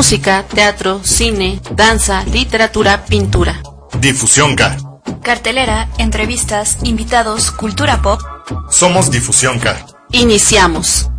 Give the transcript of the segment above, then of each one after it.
Música, teatro, cine, danza, literatura, pintura. Difusión K. Cartelera, entrevistas, invitados, cultura pop. Somos Difusión K. Iniciamos.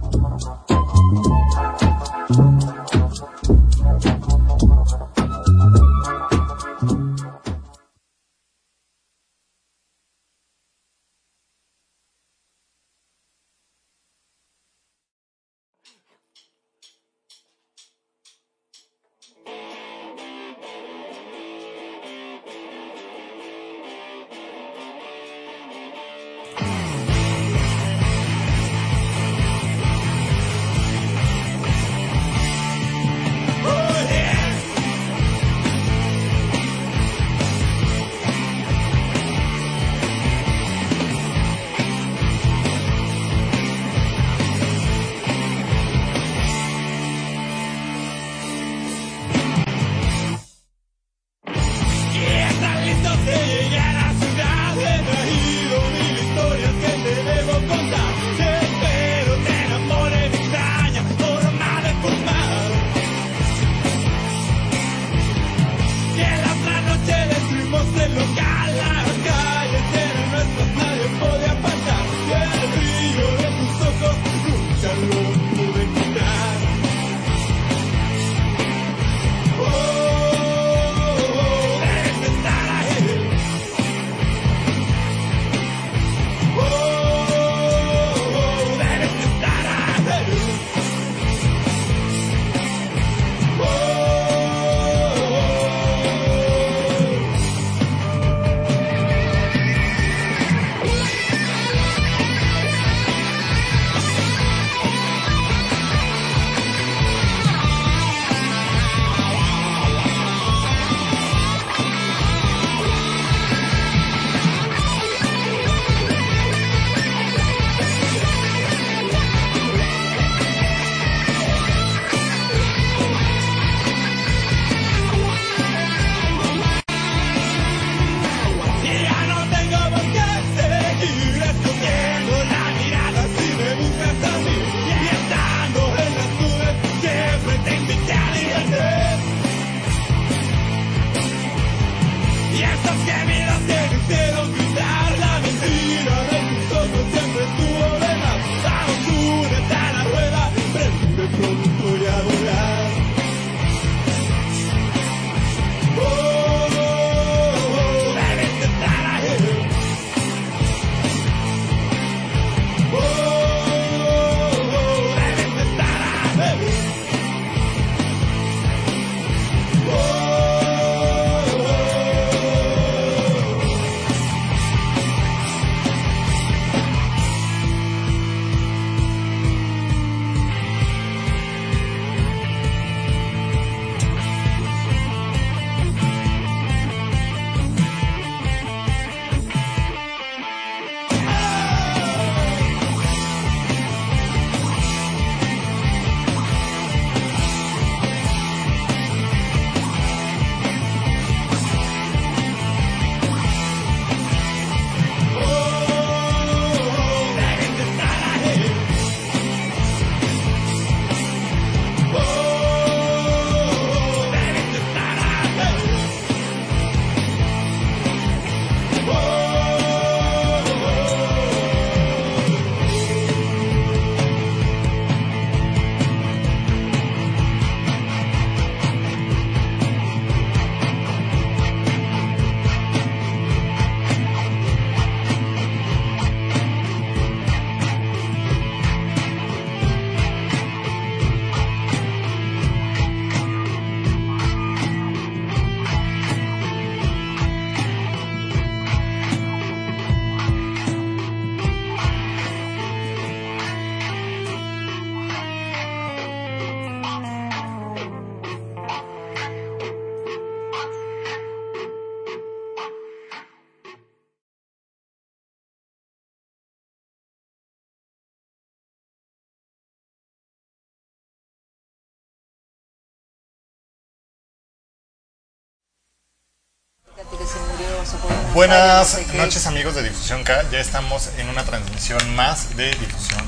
Buenas noches amigos de Difusión K, ya estamos en una transmisión más de Difusión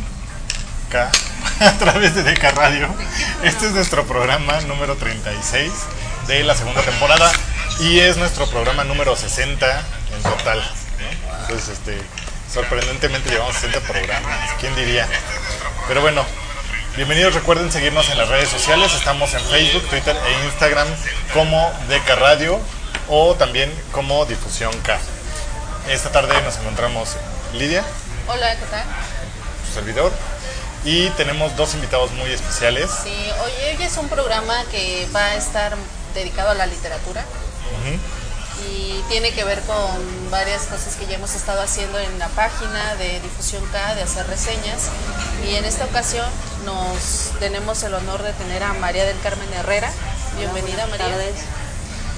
K a través de Deca Radio. Este es nuestro programa número 36 de la segunda temporada y es nuestro programa número 60 en total. ¿no? Entonces, este, sorprendentemente llevamos 60 programas, ¿quién diría? Pero bueno, bienvenidos, recuerden seguirnos en las redes sociales, estamos en Facebook, Twitter e Instagram como Deca Radio o también como Difusión K. Esta tarde nos encontramos Lidia, Hola, ¿qué tal? su servidor, y tenemos dos invitados muy especiales. Sí, hoy, hoy es un programa que va a estar dedicado a la literatura y tiene que ver con varias cosas que ya hemos estado haciendo en la página de Difusión K, de hacer reseñas. Y en esta ocasión nos tenemos el honor de tener a María del Carmen Herrera. Bienvenida, María.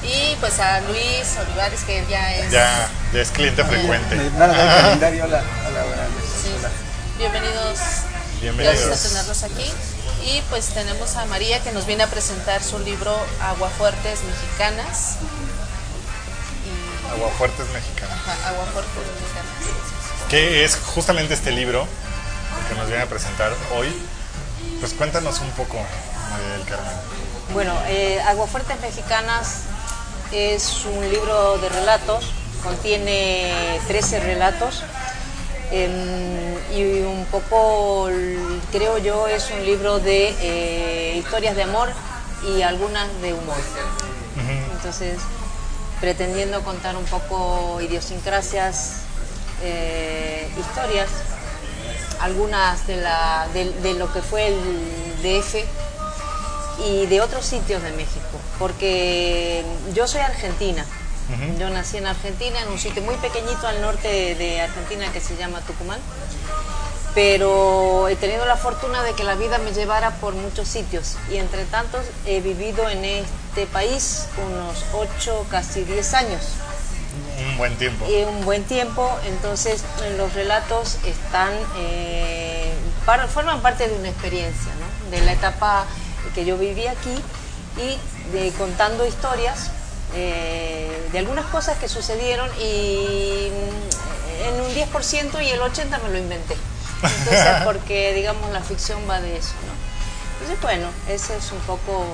Y pues a Luis Olivares, que ya es... Ya, ya es cliente frecuente. Nada, el calendario, hola, hola, buenas noches. Sí. Hola. Bienvenidos. Bienvenidos. Gracias por tenerlos aquí. Y pues tenemos a María que nos viene a presentar su libro Aguafuertes Mexicanas. Y, Aguafuertes Mexicana. ajá, Aguafuertes Mexicanas. Que es justamente este libro que nos viene a presentar hoy. Pues cuéntanos un poco, María del Carmen. Bueno, eh, Aguafuertes Mexicanas es un libro de relatos, contiene 13 relatos em, y un poco, creo yo, es un libro de eh, historias de amor y algunas de humor. Entonces, pretendiendo contar un poco idiosincrasias, eh, historias, algunas de, la, de, de lo que fue el DF y de otros sitios de México, porque yo soy argentina. Yo nací en Argentina, en un sitio muy pequeñito al norte de, de Argentina que se llama Tucumán, pero he tenido la fortuna de que la vida me llevara por muchos sitios y entre tantos he vivido en este país unos 8, casi 10 años Un buen tiempo. y un buen tiempo, entonces en los relatos están, eh, par- forman parte de una experiencia, ¿no? de la etapa que yo viví aquí y de contando historias eh, de algunas cosas que sucedieron y mm, en un 10% y el 80% me lo inventé. Entonces, porque digamos la ficción va de eso, ¿no? Entonces, bueno, ese es un poco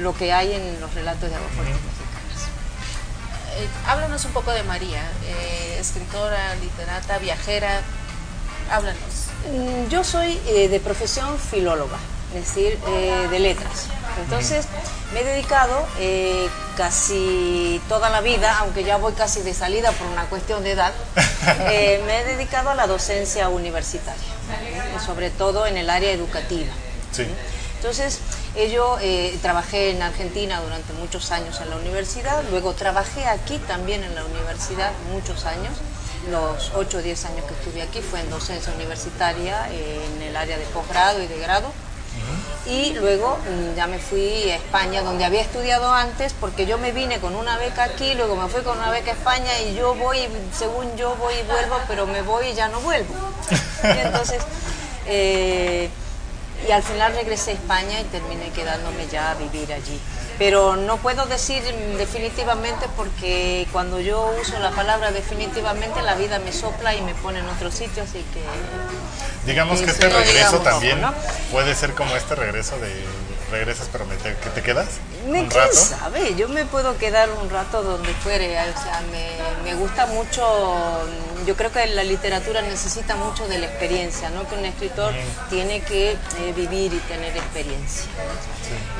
lo que hay en los relatos de Aguafuertes Mexicanas. Eh, háblanos un poco de María, eh, escritora, literata, viajera. Háblanos. Mm, Yo soy eh, de profesión filóloga, es decir, eh, de letras. Entonces, me he dedicado eh, casi toda la vida, aunque ya voy casi de salida por una cuestión de edad, eh, me he dedicado a la docencia universitaria, sobre todo en el área educativa. Sí. Entonces, yo trabajé en Argentina durante muchos años en la universidad, luego trabajé aquí también en la universidad muchos años. Los 8 o 10 años que estuve aquí fue en docencia universitaria, en el área de posgrado y de grado. Y luego mm, ya me fui a España, donde había estudiado antes, porque yo me vine con una beca aquí, luego me fui con una beca a España y yo voy, según yo voy y vuelvo, pero me voy y ya no vuelvo. Y entonces, eh, y al final regresé a España y terminé quedándome ya a vivir allí. Pero no puedo decir definitivamente porque cuando yo uso la palabra definitivamente la vida me sopla y me pone en otro sitio, así que Digamos que este regreso digamos también puede ser como este regreso de regresas pero me te- que te quedas Me, un ¿Quién rato. sabe? Yo me puedo quedar un rato donde fuere. O sea, me, me gusta mucho. Yo creo que la literatura necesita mucho de la experiencia, ¿no? Que un escritor tiene que eh, vivir y tener experiencia.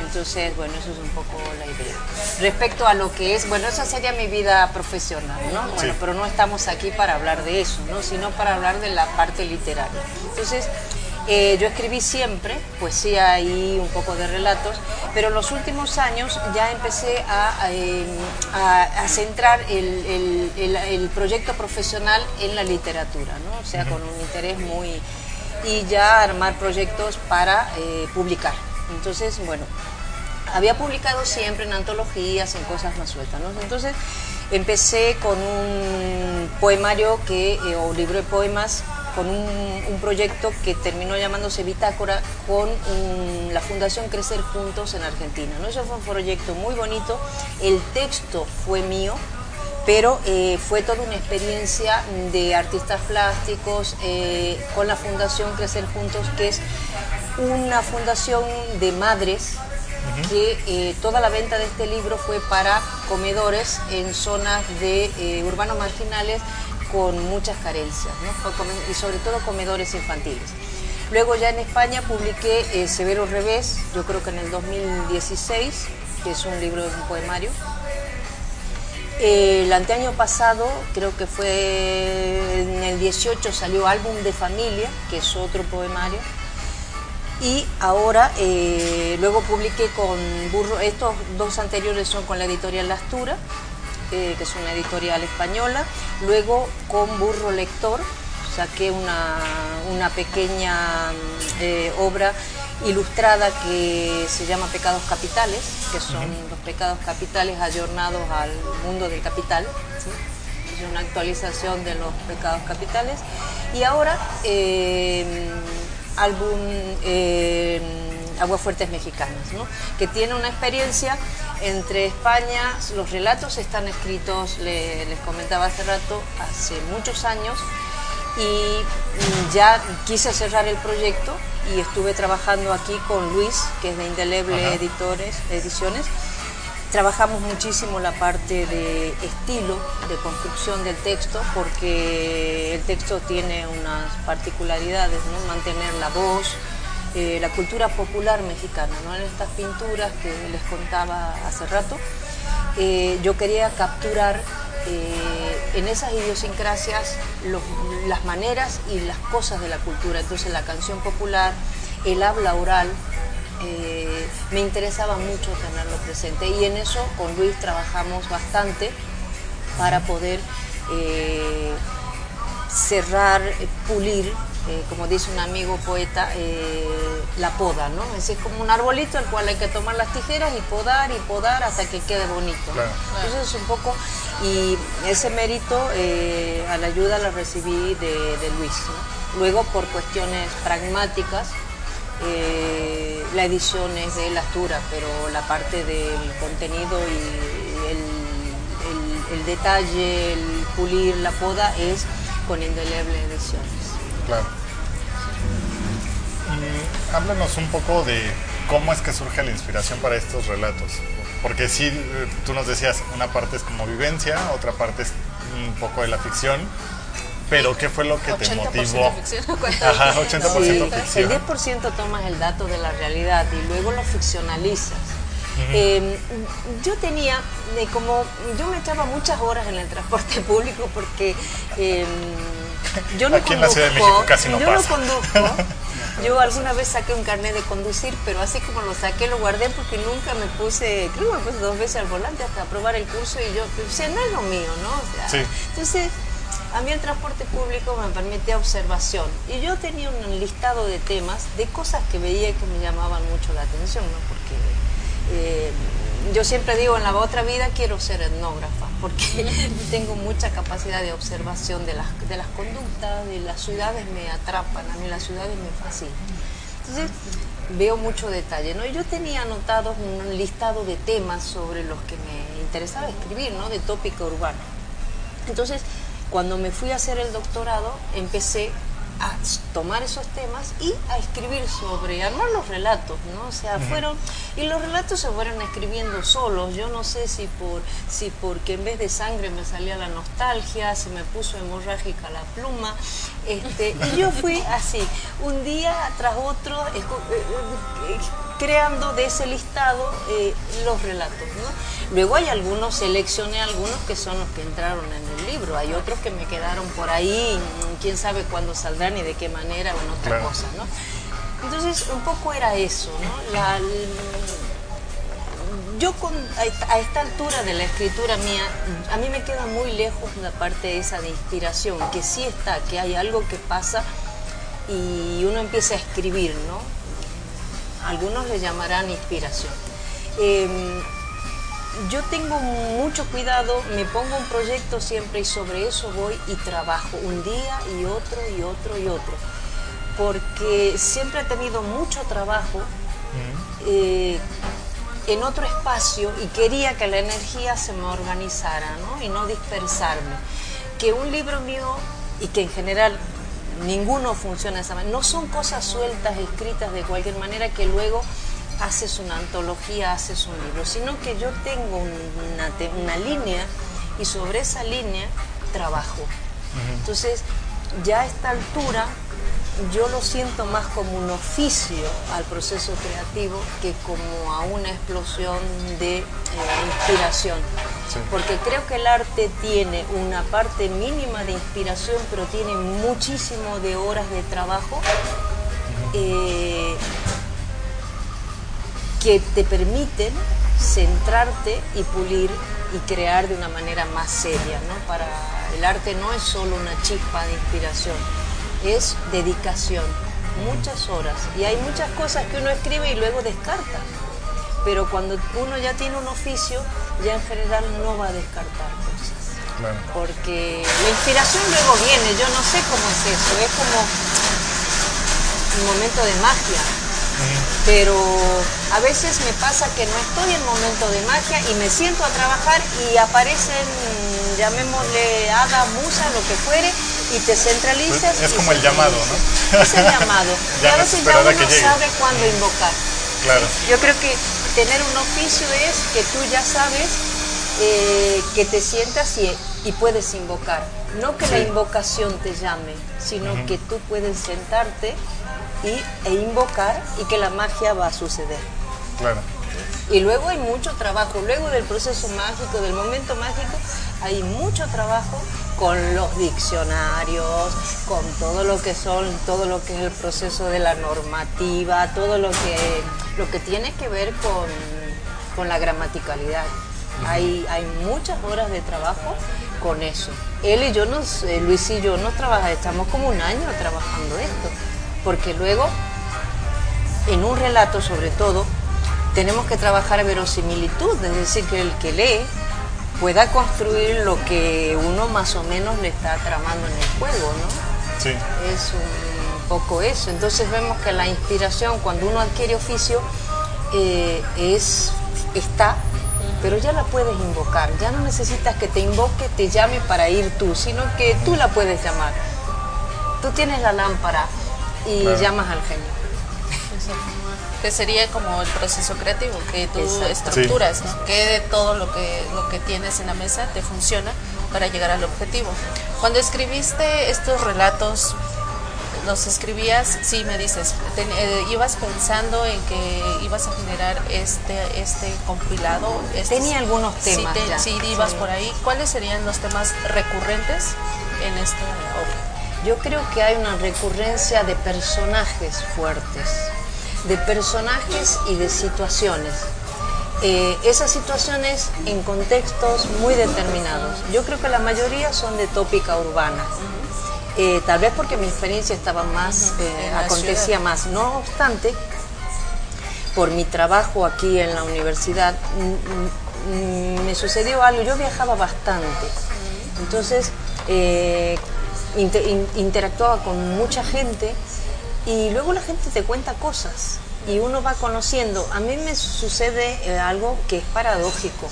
Entonces, bueno, eso es un poco la idea. Respecto a lo que es, bueno, esa sería mi vida profesional, ¿no? Bueno, pero no estamos aquí para hablar de eso, ¿no? Sino para hablar de la parte literaria. Entonces, eh, yo escribí siempre poesía y un poco de relatos, pero en los últimos años ya empecé a, a, eh, a- a centrar el, el- el- el proyecto profesional en la literatura, ¿no? o sea, con un interés muy... y ya armar proyectos para eh, publicar. Entonces, bueno, había publicado siempre en antologías, en cosas más sueltas. ¿no? Entonces empecé con un poemario que, eh, o libro de poemas con un, proyecto que terminó llamándose Bitácora con la Fundación Crecer Juntos en Argentina. Ese fue un proyecto muy bonito, el texto fue mío, pero eh, fue toda una experiencia de artistas plásticos eh, con la Fundación Crecer Juntos, que es una fundación de madres que eh, toda la venta de este libro fue para comedores en zonas de eh, urbanos marginales con muchas carencias, ¿no? Y sobre todo comedores infantiles. Luego ya en España publiqué eh, Severo Revés, yo creo que en el 2016, que es un libro de un poemario. El anteaño pasado, creo que fue en el 18, salió Álbum de Familia, que es otro poemario. Y ahora, eh, luego publiqué con Burro, estos dos anteriores son con la editorial Lastura, eh, que es una editorial española. Luego con Burro Lector saqué una, una pequeña mm, eh, obra ilustrada que se llama Pecados Capitales, que son los pecados capitales ayornados al mundo del capital. ¿sí? Es una actualización de los pecados capitales. Y ahora, eh, álbum eh, Aguas Fuertes Mexicanas, ¿no? que tiene una experiencia entre España, los relatos están escritos, le- les comentaba hace rato, hace muchos años, y ya quise cerrar el proyecto y estuve trabajando aquí con Luis, que es de Indeleble. Editores, Ediciones. Trabajamos muchísimo la parte de estilo, de construcción del texto, porque el texto tiene unas particularidades, ¿no? mantener la voz, eh, la cultura popular mexicana, ¿no? en estas pinturas que les contaba hace rato. eh, yo quería capturar eh, en esas idiosincrasias las maneras y las cosas de la cultura. Entonces la canción popular, el habla oral, eh, me interesaba mucho tenerlo presente y en eso con Luis trabajamos bastante para poder eh, cerrar, eh, pulir, eh, como dice un amigo poeta, eh, la poda, ¿no? Es como un arbolito al cual hay que tomar las tijeras y podar y podar hasta que quede bonito. Entonces es un poco, y ese mérito eh, a la ayuda la recibí de, de Luis. ¿no? Luego por cuestiones pragmáticas, eh, la edición es de Lastura, pero la parte del contenido y el, detalle, el pulir, la poda es con Indeleble Ediciones. Claro. Háblanos un poco de cómo es que surge la inspiración para estos relatos. Porque sí, eh, tú nos decías, una parte es como vivencia, otra parte es un poco de la ficción. Pero ¿qué fue lo que te 80% motivó? ficción. Ajá, 80% Sí, ficción. El 10% tomas el dato de la realidad y luego lo ficcionalizas. Eh, yo tenía, eh, como yo me echaba muchas horas en el transporte público porque eh, yo no Aquí en la Ciudad de conduzco, México casi no yo pasa. no conduzco. Yo alguna vez saqué un carnet de conducir, pero así como lo saqué lo guardé porque nunca me puse, creo que me puse dos veces al volante hasta aprobar el curso y yo, o sea, no es lo mío, ¿no? O sea, Sí. Entonces, a mí el transporte público me permitía observación y yo tenía un listado de temas, de cosas que veía que me llamaban mucho la atención, ¿no? Porque eh, yo siempre digo, en la otra vida quiero ser etnógrafa, porque tengo mucha capacidad de observación de las, de las conductas, de las ciudades me atrapan, a mí las ciudades me fascinan. Entonces, veo mucho detalle, ¿no? Y yo tenía anotados un listado de temas sobre los que me interesaba escribir, ¿no? De tópico urbano. Entonces, cuando me fui a hacer el doctorado, empecé a tomar esos temas y a escribir sobre, armar los relatos, ¿no? O sea, fueron, y los relatos se fueron escribiendo solos, yo no sé si por, si porque en vez de sangre me salía la nostalgia, se me puso hemorrágica la pluma, este, y yo fui así, un día tras otro, eh, eh, creando de ese listado eh, los relatos, ¿no? Luego hay algunos, seleccioné algunos que son los que entraron en el libro, hay otros que me quedaron por ahí, mm, quién sabe cuándo saldrán y de qué manera o en otra Claro. cosa, ¿no? Entonces, un poco era eso, ¿no? La- yo con, a, esta, altura de la escritura mía, a mí me queda muy lejos la parte esa de inspiración, que sí está, que hay algo que pasa y uno empieza a escribir, ¿no? Algunos le llamarán inspiración. Em, yo tengo mucho cuidado, me pongo un proyecto siempre y sobre eso voy y trabajo un día y otro y otro y otro, porque siempre he tenido mucho trabajo eh, en otro espacio y quería que la energía se me organizara ¿no? y no dispersarme. Que un libro mío, y que en general ninguno funciona de esa manera, no son cosas sueltas, escritas de cualquier manera que luego haces una antología, haces un libro, sino que yo tengo una, una línea y sobre esa línea trabajo. Entonces, ya a esta altura, yo lo siento más como un oficio al proceso creativo que como a una explosión de eh, inspiración. Sí. Porque creo que el arte tiene una parte mínima de inspiración, pero tiene muchísimo de horas de trabajo. eh, que te permiten centrarte y pulir y crear de una manera más seria, ¿no? Para el arte no es solo una chispa de inspiración, es dedicación, muchas horas y hay muchas cosas que uno escribe y luego descarta. Pero cuando uno ya tiene un oficio, ya en general no va a descartar cosas Claro. porque la inspiración luego viene, yo no sé cómo es eso, es como un momento de magia, pero a veces me pasa que no estoy en momento de magia y me siento a trabajar y aparecen, llamémosle hada, musa, lo que fuere, y te centralizas. Pues es como el llamado. ¿no? Es el llamado. y a veces ya uno que sabe cuándo invocar. Claro. Yo creo que tener un oficio es que tú ya sabes eh, que te sientas y, y puedes invocar. No que la invocación te llame, sino que tú puedes sentarte y, e invocar y que la magia va a suceder. Claro. Y luego hay mucho trabajo, luego del proceso mágico, del momento mágico, hay mucho trabajo con los diccionarios, con todo lo que son, todo lo que es el proceso de la normativa, todo lo que, lo que tiene que ver con, con la gramaticalidad. Hay, hay muchas horas de trabajo con eso. Él y yo, nos, Luis y yo nos trabajamos, estamos como un año trabajando esto, porque luego en un relato sobre todo, tenemos que trabajar verosimilitud, es decir, que el que lee pueda construir lo que uno más o menos le está tramando en el juego, ¿no? Sí. Es un poco eso. Entonces vemos que la inspiración cuando uno adquiere oficio eh, es, está, pero ya la puedes invocar. Ya no necesitas que te invoque, te llame para ir tú, sino que tú la puedes llamar. Tú tienes la lámpara y Claro. llamas al genio. Que sería como el proceso creativo que tú Exacto. estructuras ¿no? que de todo lo que lo que tienes en la mesa te funciona para llegar al objetivo. Cuando escribiste estos relatos los escribías sí me dices eh, ibas pensando en que ibas a generar este este compilado este- Tenía algunos sí temas te- ya, sí ibas sí. por ahí. Cuáles serían los temas recurrentes en esta obra Yo creo que hay una recurrencia de personajes fuertes, de personajes y de situaciones. Eh, esas situaciones en contextos muy determinados. Yo creo que la mayoría son de tópica urbana. Eh, tal vez porque mi experiencia estaba más, eh, acontecía ciudad. más. No obstante, por mi trabajo aquí en la universidad, mm, mm, me sucedió algo. Yo viajaba bastante. Entonces, inter- in- interactuaba con mucha gente y luego la gente te cuenta cosas y uno va conociendo. A mí me sucede eh, algo que es paradójico.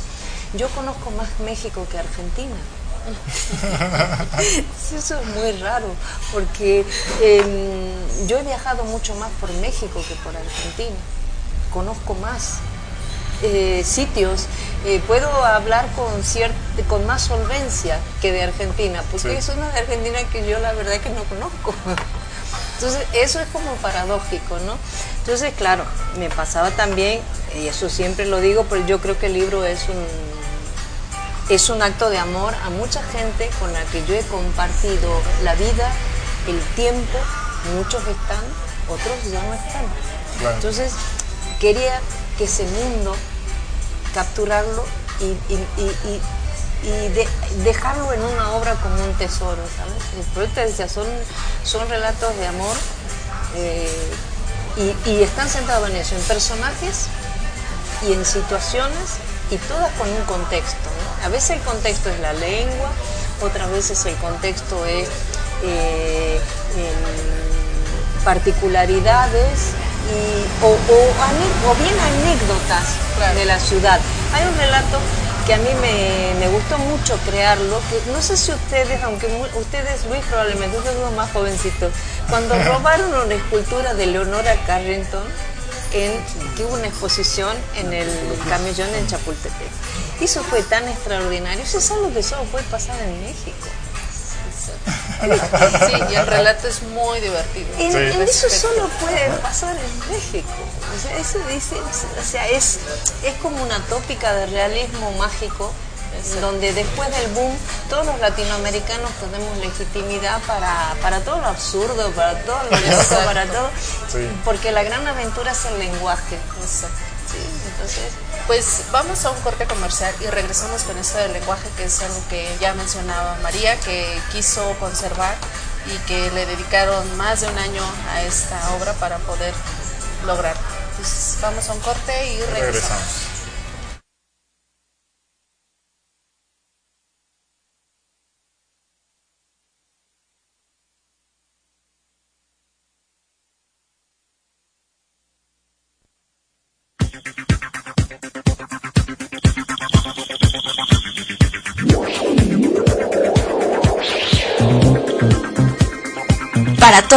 Yo conozco más México que Argentina. Eso es muy raro, porque em, yo he viajado mucho más por México que por Argentina. Conozco más eh, sitios, eh, puedo hablar con, con más solvencia que de Argentina, porque Sí. es una de Argentina que yo la verdad que no conozco. Entonces, eso es como paradójico, ¿no? Entonces, claro, me pasaba también, y eso siempre lo digo, pero yo creo que el libro es un, es un acto de amor a mucha gente con la que yo he compartido la vida, el tiempo, muchos están, otros ya no están. Claro. Entonces, quería que ese mundo capturarlo y, y- y- y- y de- dejarlo en una obra como un tesoro, ¿sabes? Por eso te decía, son, son relatos de amor eh, y, y están centrados en eso, en personajes y en situaciones y todas con un contexto. ¿no? A veces el contexto es la lengua, otras veces el contexto es eh, en particularidades y, o, o, bien anécdotas de la ciudad. Hay un relato que a mí me, gustó mucho crearlo, que no sé si ustedes, aunque ustedes, Luis, probablemente ustedes son más jovencitos, cuando robaron una escultura de Leonora Carrington, en, que hubo una exposición en el camellón en Chapultepec. Eso fue tan extraordinario, eso es algo que solo puede pasar en México. Sí, y el relato es muy divertido. En, eso solo puede pasar en México. O sea, eso dice, o sea, es, es como una tópica de realismo mágico donde después del boom todos los latinoamericanos tenemos legitimidad para, para todo lo absurdo, para todo lo loco, para todo, porque la gran aventura es el lenguaje. Entonces, pues vamos a un corte comercial y regresamos con esto del lenguaje, que es algo que ya mencionaba María, que quiso conservar y que le dedicaron más de un año a esta obra para poder lograr. Entonces, vamos a un corte y regresamos. Para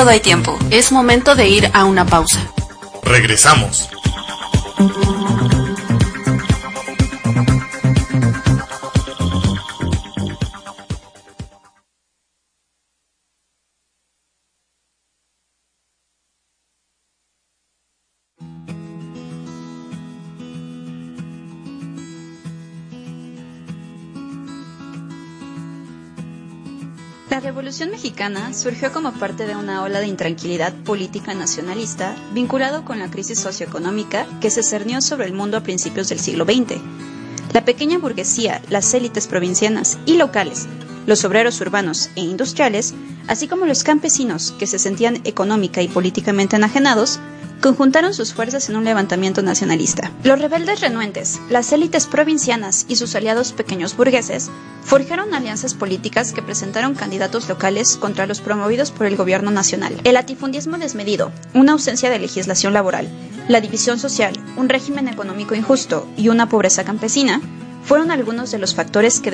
todo hay tiempo. Es momento de ir a una pausa. Regresamos. Revolución Mexicana surgió como parte de una ola de intranquilidad política nacionalista vinculado con la crisis socioeconómica que se cernió sobre el mundo a principios del siglo XX. La pequeña burguesía, las élites provincianas y locales, los obreros urbanos e industriales, así como los campesinos que se sentían económica y políticamente enajenados, conjuntaron sus fuerzas en un levantamiento nacionalista. Los rebeldes renuentes, las élites provincianas y sus aliados pequeños burgueses forjaron alianzas políticas que presentaron candidatos locales contra los promovidos por el gobierno nacional. El latifundismo desmedido, una ausencia de legislación laboral, la división social, un régimen económico injusto y una pobreza campesina fueron algunos de los factores que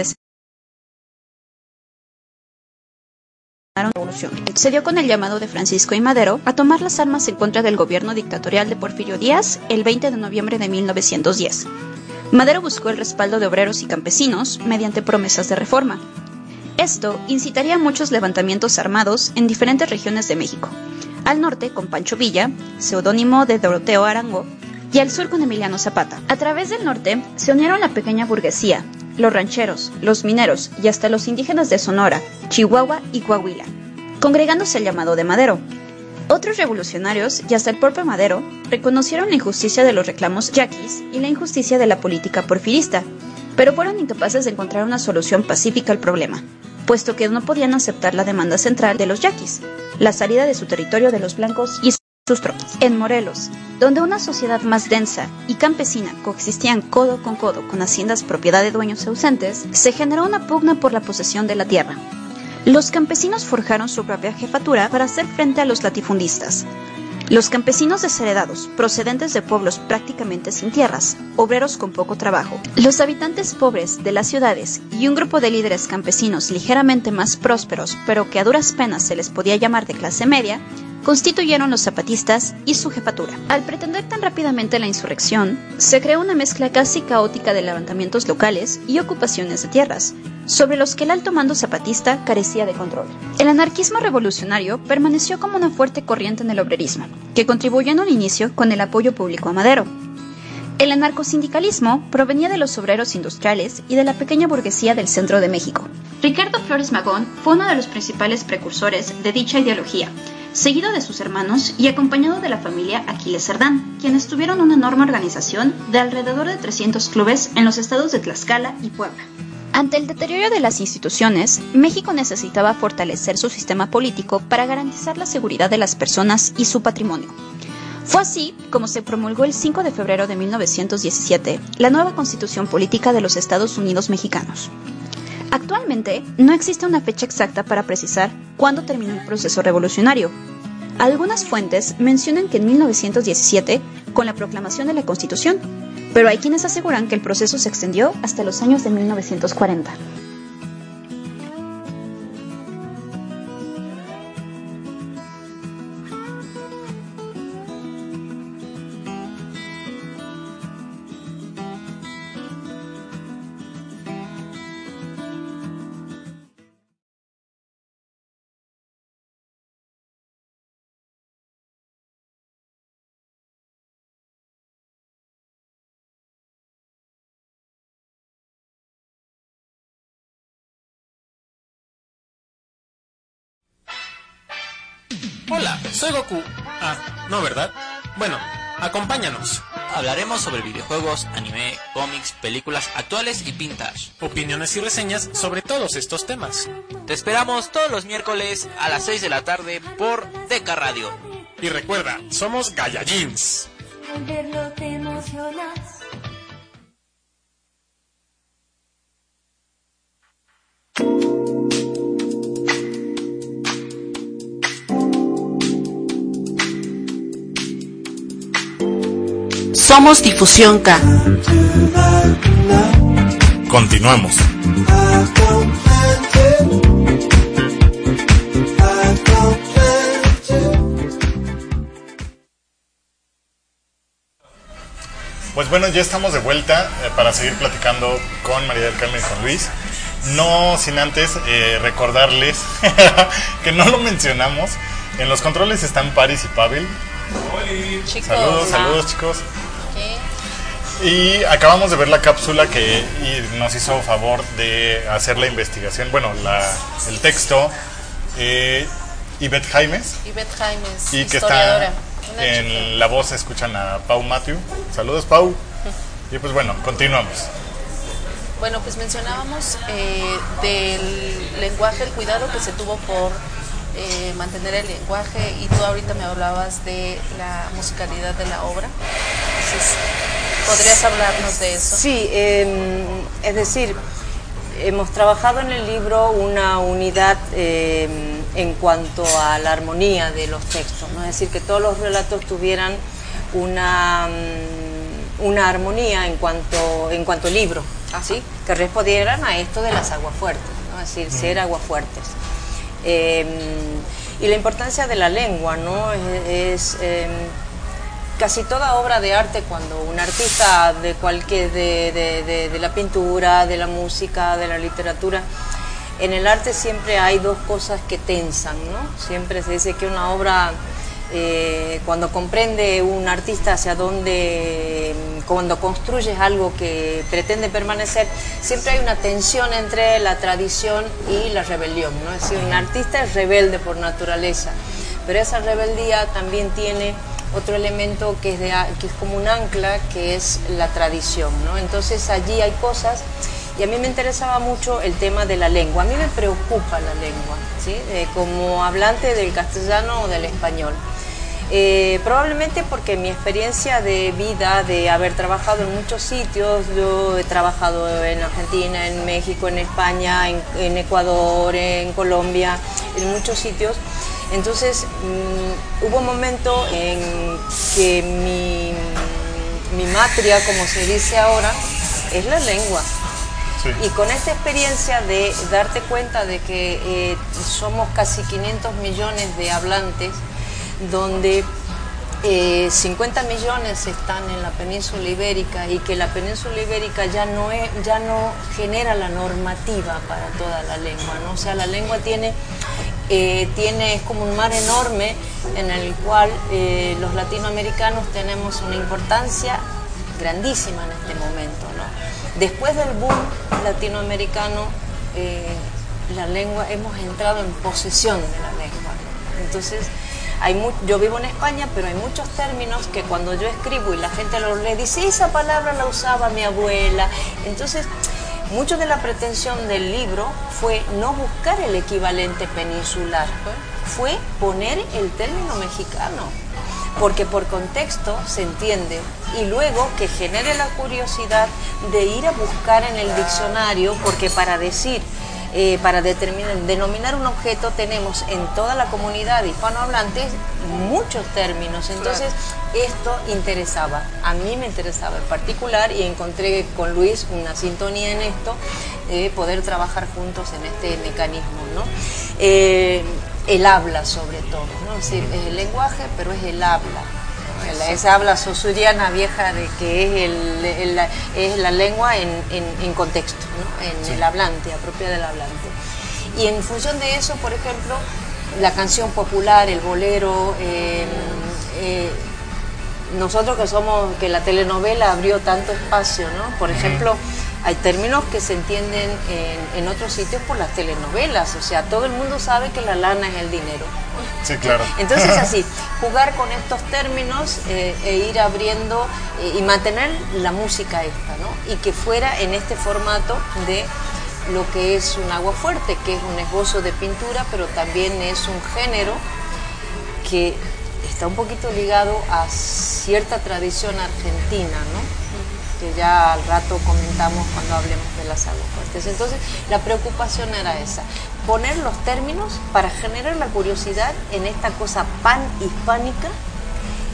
revolución. Se dio con el llamado de Francisco y Madero a tomar las armas en contra del gobierno dictatorial de Porfirio Díaz el 20 de noviembre de 1910. Madero buscó el respaldo de obreros y campesinos mediante promesas de reforma. Esto incitaría a muchos levantamientos armados en diferentes regiones de México. Al norte con Pancho Villa, seudónimo de Doroteo Arango, y al sur con Emiliano Zapata. A través del norte se unieron la pequeña burguesía, los rancheros, los mineros y hasta los indígenas de Sonora, Chihuahua y Coahuila, congregándose el llamado de Madero. Otros revolucionarios y hasta el propio Madero reconocieron la injusticia de los reclamos yaquis y la injusticia de la política porfirista, pero fueron incapaces de encontrar una solución pacífica al problema, puesto que no podían aceptar la demanda central de los yaquis, la salida de su territorio de los blancos y sus. En Morelos, donde una sociedad más densa y campesina coexistían codo con codo con haciendas propiedad de dueños ausentes, se generó una pugna por la posesión de la tierra. Los campesinos forjaron su propia jefatura para hacer frente a los latifundistas. Los campesinos desheredados, procedentes de pueblos prácticamente sin tierras, obreros con poco trabajo, los habitantes pobres de las ciudades y un grupo de líderes campesinos ligeramente más prósperos, pero que a duras penas se les podía llamar de clase media, constituyeron los zapatistas y su jefatura. Al pretender tan rápidamente la insurrección, se creó una mezcla casi caótica de levantamientos locales y ocupaciones de tierras, sobre los que el alto mando zapatista carecía de control. El anarquismo revolucionario permaneció como una fuerte corriente en el obrerismo, que contribuyó en un inicio con el apoyo público a Madero. El anarcosindicalismo provenía de los obreros industriales y de la pequeña burguesía del centro de México. Ricardo Flores Magón fue uno de los principales precursores de dicha ideología, seguido de sus hermanos y acompañado de la familia Aquiles Cerdán, quienes tuvieron una enorme organización de alrededor de 300 clubes en los estados de Tlaxcala y Puebla. Ante el deterioro de las instituciones, México necesitaba fortalecer su sistema político para garantizar la seguridad de las personas y su patrimonio. Fue así como se promulgó el 5 de febrero de 1917 la nueva Constitución Política de los Estados Unidos Mexicanos. Actualmente no existe una fecha exacta para precisar cuándo terminó el proceso revolucionario. Algunas fuentes mencionan que en 1917, con la proclamación de la Constitución, pero hay quienes aseguran que el proceso se extendió hasta los años de 1940. Hola, soy Goku. Ah, no, ¿verdad? Bueno, acompáñanos. Hablaremos sobre videojuegos, anime, cómics, películas actuales y vintage. Opiniones y reseñas sobre todos estos temas. Te esperamos todos los miércoles a las 6 de la tarde por Deca Radio. Y recuerda, somos Jeans. Somos Difusión K. Continuamos. Pues bueno, ya estamos de vuelta eh, para seguir platicando con María del Carmen y con Luis. No sin antes eh, recordarles que no lo mencionamos. En los controles están Paris y Pavel. Chicos, Saludos, ah, saludos chicos. Y acabamos de ver la cápsula que nos hizo favor de hacer la investigación, bueno, la, el texto, eh, Ivette Jaimes, Ivette Jaimes, y que historiadora. está chica. en la voz, escuchan a Pau Matthew. Saludos, Pau. Y pues bueno, continuamos. Bueno, pues mencionábamos eh, del lenguaje, el cuidado que se tuvo por eh, mantener el lenguaje y tú ahorita me hablabas de la musicalidad de la obra. Entonces, ¿podrías hablarnos de eso? Sí, eh, es decir, hemos trabajado en el libro una unidad eh, en cuanto a la armonía de los textos, ¿no? es decir, que todos los relatos tuvieran una, mm, una armonía en cuanto, en cuanto libro, ¿sí? que respondieran a esto de las aguafuertes, ¿no? es decir, ser aguafuertes. Eh, y la importancia de la lengua, ¿no? Es, es, eh, casi toda obra de arte cuando un artista de cualquier de, de- de- la pintura, de la música, de la literatura, en el arte siempre hay dos cosas que tensan, ¿no? Siempre se dice que una obra eh, cuando comprende un artista hacia dónde, cuando construyes algo que pretende permanecer, siempre hay una tensión entre la tradición y la rebelión, ¿no? Es decir, un artista es rebelde por naturaleza, pero esa rebeldía también tiene otro elemento que es, de, que es como un ancla, que es la tradición, ¿no? Entonces allí hay cosas, y a mí me interesaba mucho el tema de la lengua, a mí me preocupa la lengua, ¿sí? Eh, como hablante del castellano o del español. Eh, probablemente porque mi experiencia de vida, de haber trabajado en muchos sitios, yo he trabajado en Argentina, en México, en España, en, en Ecuador, en Colombia, en muchos sitios. Entonces mm, hubo un momento en que mi, mi matria, como se dice ahora, es la lengua. Sí. Y con esta experiencia de darte cuenta de que eh, somos casi 500 millones de hablantes, donde eh, 50 millones están en la península ibérica y que la península ibérica ya no, es, ya no genera la normativa para toda la lengua, ¿no? O sea, la lengua tiene, eh, tiene es como un mar enorme en el cual eh, los latinoamericanos tenemos una importancia grandísima en este momento, ¿no? Después del boom latinoamericano, eh, la lengua, hemos entrado en posesión de la lengua. ¿no? Entonces, hay mu- yo vivo en España, pero hay muchos términos que cuando yo escribo y la gente lo lee, dice, esa palabra la usaba mi abuela. Entonces, mucho de la pretensión del libro fue no buscar el equivalente peninsular, fue poner el término mexicano porque por contexto se entiende y luego que genere la curiosidad de ir a buscar en el diccionario, porque para decir eh, para determinar, denominar un objeto tenemos en toda la comunidad hispanohablante muchos términos. Entonces, esto interesaba, a mí me interesaba en particular y encontré con Luis una sintonía en esto, eh, poder trabajar juntos en este mecanismo. ¿no? Eh, el habla sobre todo, ¿no? es, decir, es el lenguaje, pero es el habla. Esa habla sosuriana vieja de que es, el- el- la- es la lengua en, en- en contexto, ¿no? en el hablante, apropiada del hablante. Y en función de eso, por ejemplo, la canción popular, el bolero, eh, eh, nosotros que somos, que la telenovela abrió tanto espacio, ¿no? Por ejemplo, hay términos que se entienden en, en otros sitios por las telenovelas, o sea, todo el mundo sabe que la lana es el dinero. Sí, claro. Entonces así, jugar con estos términos eh, e ir abriendo eh, y mantener la música esta, ¿no? Y que fuera en este formato de lo que es un agua fuerte, que es un esbozo de pintura, pero también es un género que está un poquito ligado a cierta tradición argentina, ¿no? Que ya al rato comentamos cuando hablemos de las aguas fuertes. Entonces, la preocupación era esa, poner los términos para generar la curiosidad en esta cosa pan hispánica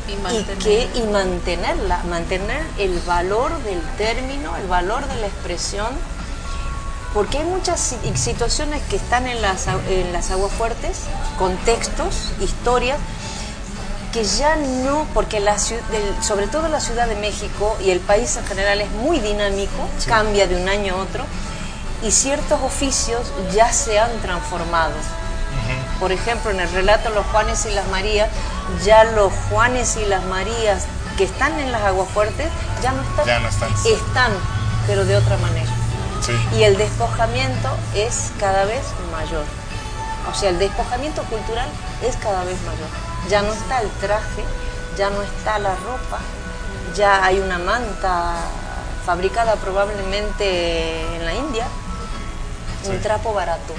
Y que, y mantenerla, mantener el valor del término, el valor de la expresión, porque hay muchas si- situaciones que están en las, en las aguas fuertes, contextos, historias, que ya no, porque la, del- sobre todo la Ciudad de México y el país en general es muy dinámico, cambia de un año a otro, y ciertos oficios ya se han transformado. Por ejemplo, en el relato Los Juanes y las Marías, ya los Juanes y las Marías que están en las aguas fuertes ya no están. Ya no están. Están, pero de otra manera. Sí. Y el despojamiento es cada vez mayor. O sea, el despojamiento cultural es cada vez mayor. Ya no está el traje, ya no está la ropa, ya hay una manta fabricada probablemente en la India, un trapo barato.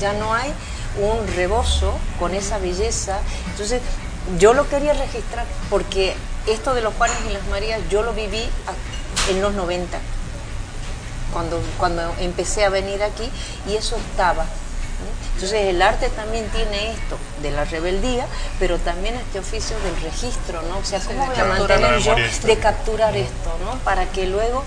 Ya no hay un rebozo con esa belleza. Entonces, yo lo quería registrar porque esto de los Juanes y las Marías yo lo viví en los 90 cuando, cuando empecé a venir aquí y eso estaba. Entonces el arte también tiene esto de la rebeldía, pero también este oficio del registro, ¿no? O sea, ¿cómo voy a mantener yo de capturar esto, ¿no? Para que luego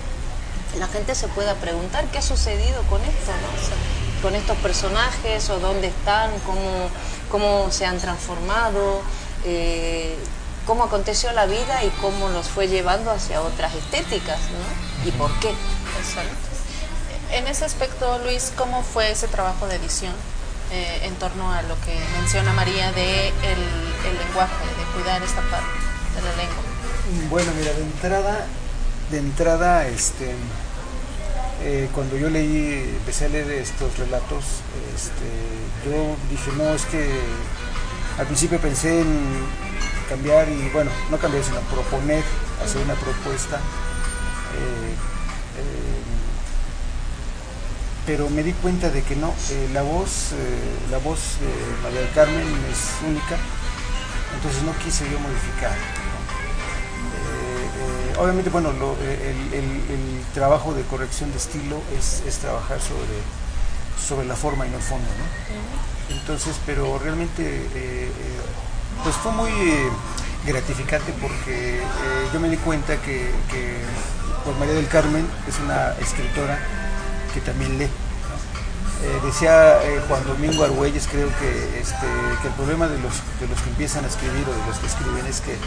la gente se pueda preguntar qué ha sucedido con esto, ¿no? O sea, con estos personajes o dónde están, cómo, cómo se han transformado, eh, cómo aconteció la vida y cómo los fue llevando hacia otras estéticas, ¿no? Y por qué. Exacto. En ese aspecto, Luis, ¿cómo fue ese trabajo de edición eh, en torno a lo que menciona María de el, lenguaje, de cuidar esta parte de la lengua? Bueno, mira, de entrada, de entrada, este, eh, cuando yo leí, empecé a leer estos relatos, este, yo dije, no, es que al principio pensé en cambiar y, bueno, no cambiar, sino proponer, hacer una propuesta. eh, pero me di cuenta de que no, eh, la voz, eh, la voz de María del Carmen es única, entonces no quise yo modificar. ¿no? Eh, obviamente, bueno, lo- el, el- el trabajo de corrección de estilo es, es trabajar sobre, sobre la forma y no el fondo, ¿no? Entonces, pero realmente, pues fue muy gratificante porque yo me di cuenta que, que, pues María del Carmen es una escritora que también lee. Eh, decía eh, Juan Domingo Argüelles, creo que, este, que el problema de los, de los que empiezan a escribir o de los que escriben es que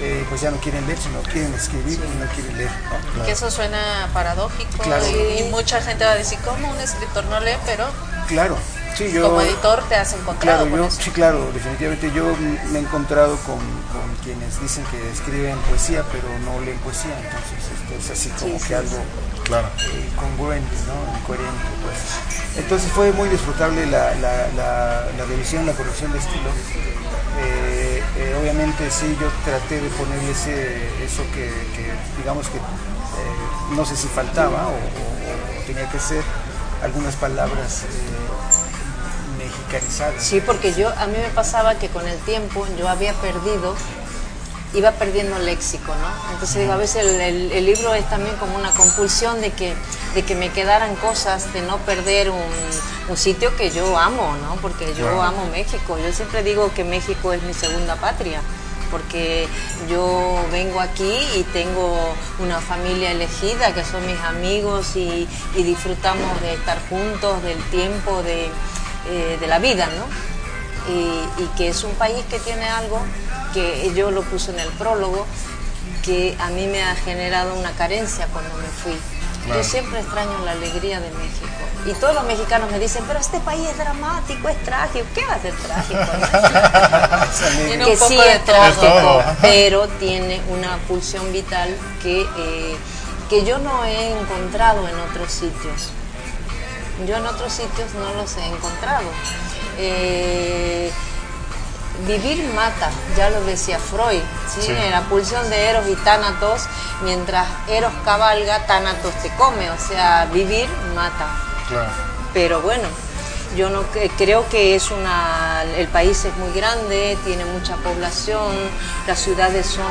eh, pues ya no quieren leer, sino quieren escribir y no quieren leer. ¿no? Que eso suena paradójico Claro. y, y mucha gente va a decir, ¿cómo un escritor no lee? Pero Claro, sí, yo... como editor te has encontrado Claro, con yo, eso. sí, claro, definitivamente yo me he encontrado con, con quienes dicen que escriben poesía, pero no leen poesía, entonces esto es así como que algo Claro. eh, congruente, ¿no? Incoherente, pues. Entonces fue muy disfrutable la, la, la, la revisión, la corrección de estilo. Eh, eh, obviamente sí, yo traté de ponerle ese, eso que, que, digamos que eh, no sé si faltaba o, o- o tenía que ser algunas palabras Sí, porque yo a mí me pasaba que con el tiempo yo había perdido iba perdiendo el léxico, ¿no? Entonces digo, a veces el, el- el libro es también como una compulsión de que, de que me quedaran cosas, de no perder un, un sitio que yo amo, ¿no? Porque yo Claro. amo México. Yo siempre digo que México es mi segunda patria porque yo vengo aquí y tengo una familia elegida que son mis amigos y, y disfrutamos de estar juntos, del tiempo, de, eh, de la vida, ¿no? Y, y que es un país que tiene algo que yo lo puse en el prólogo, que a mí me ha generado una carencia cuando me fui. Claro. Yo siempre extraño la alegría de México. Y todos los mexicanos me dicen, pero este país es dramático, es trágico. ¿Qué va a ser trágico? Tiene que un poco sí de es trágico, pero tiene una pulsión vital que, eh, que yo no he encontrado en otros sitios. Yo en otros sitios no los he encontrado. Eh, vivir mata, ya lo decía Freud, ¿sí? Sí. En la pulsión de Eros y Tánatos, mientras Eros cabalga, Tánatos te come, o sea, vivir mata. Claro. Pero bueno, yo no cre- creo que es una el país es muy grande, tiene mucha población, las ciudades son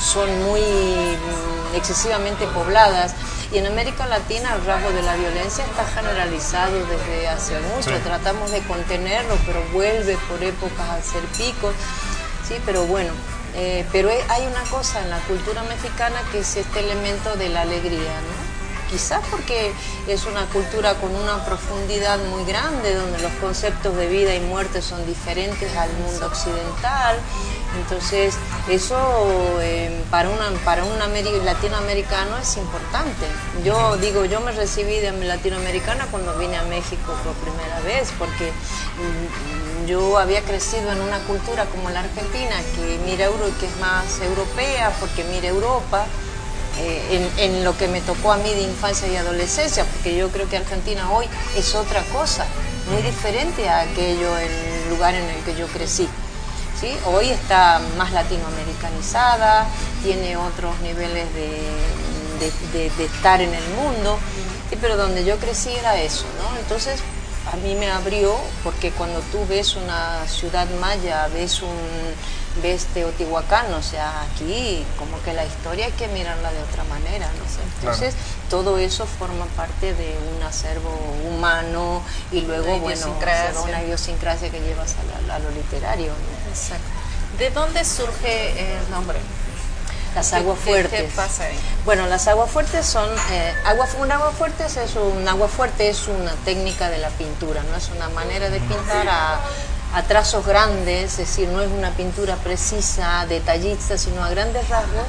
son muy mm, excesivamente pobladas y en América Latina el rasgo de la violencia está generalizado desde hace mucho. Sí. Tratamos de contenerlo, pero vuelve por épocas a ser picos. Sí, pero bueno, eh, pero hay- hay una cosa en la cultura mexicana que es este elemento de la alegría, ¿no? Quizás porque es una cultura con una profundidad muy grande, donde los conceptos de vida y muerte son diferentes al mundo occidental. Entonces, eso eh, para, una, para un ameri- latinoamericano es importante. Yo digo, yo me recibí de latinoamericana cuando vine a México por primera vez, porque mm, yo había crecido en una cultura como la Argentina, que mira Euro, que es más europea, porque mira Europa, eh, en, en lo que me tocó a mí de infancia y adolescencia, porque yo creo que Argentina hoy es otra cosa, muy diferente a aquello, el lugar en el que yo crecí. ¿Sí? Hoy está más latinoamericanizada, tiene otros niveles de, de- de- de estar en el mundo, sí, pero donde yo crecí era eso, ¿no? Entonces a mí me abrió porque cuando tú ves una ciudad maya, ves un ves Teotihuacán, o sea, aquí como que la historia hay que mirarla de otra manera, ¿no? Entonces, todo eso forma parte de un acervo humano y luego, bueno, una idiosincrasia que llevas a, la- a lo literario. ¿no? Exacto. ¿De dónde surge el nombre? Las ¿Qué- aguas fuertes. ¿Qué pasa ahí? Bueno, las aguas fuertes son eh, agua, un agua fuerte es eso, un agua fuerte es una técnica de la pintura, no es una manera de pintar a, a trazos grandes, es decir, no es una pintura precisa, detallista, sino a grandes rasgos,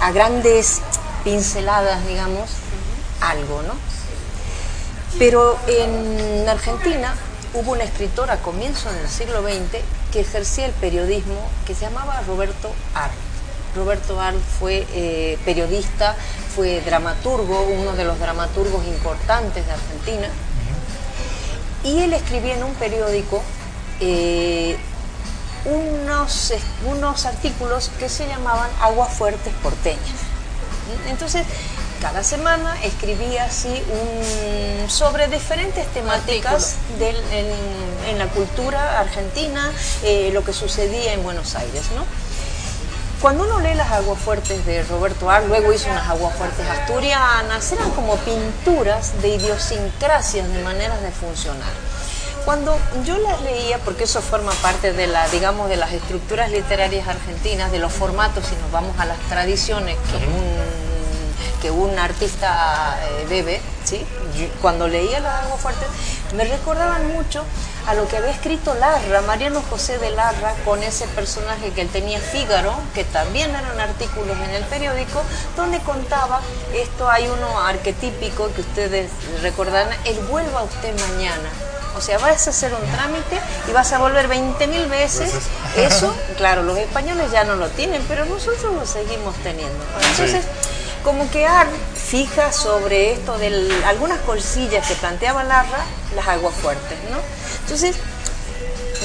a grandes pinceladas, digamos, algo, ¿no? Pero en Argentina hubo un escritor a comienzos del siglo XX que ejercía el periodismo que se llamaba Roberto Ar. Roberto Ar fue eh, periodista, fue dramaturgo, uno de los dramaturgos importantes de Argentina. Y él escribía en un periódico eh, unos, unos artículos que se llamaban Aguas Fuertes Porteñas. Entonces, cada semana escribía así un, sobre diferentes temáticas del- en, en la cultura argentina, eh, lo que sucedía en Buenos Aires, ¿no? Cuando uno lee las aguafuertes de Roberto Ar, luego hizo unas aguafuertes asturianas, eran como pinturas de idiosincrasias, de maneras de funcionar. Cuando yo las leía, porque eso forma parte de la, digamos, de las estructuras literarias argentinas, de los formatos, si nos vamos a las tradiciones que un, que un artista eh, bebe, ¿sí? Yo- cuando leía las aguafuertes, me recordaban mucho a lo que había escrito Larra, Mariano José de Larra, con ese personaje que él tenía Fígaro, que también eran artículos en el periódico, donde contaba, esto hay uno arquetípico que ustedes recordarán, el vuelva usted mañana. O sea, vas a hacer un trámite y vas a volver 20 mil veces. Eso, claro, los españoles ya no lo tienen, pero nosotros lo seguimos teniendo. Entonces, como que Ar fija sobre esto de algunas cosillas que planteaba Larra, las aguas fuertes, ¿no? Entonces,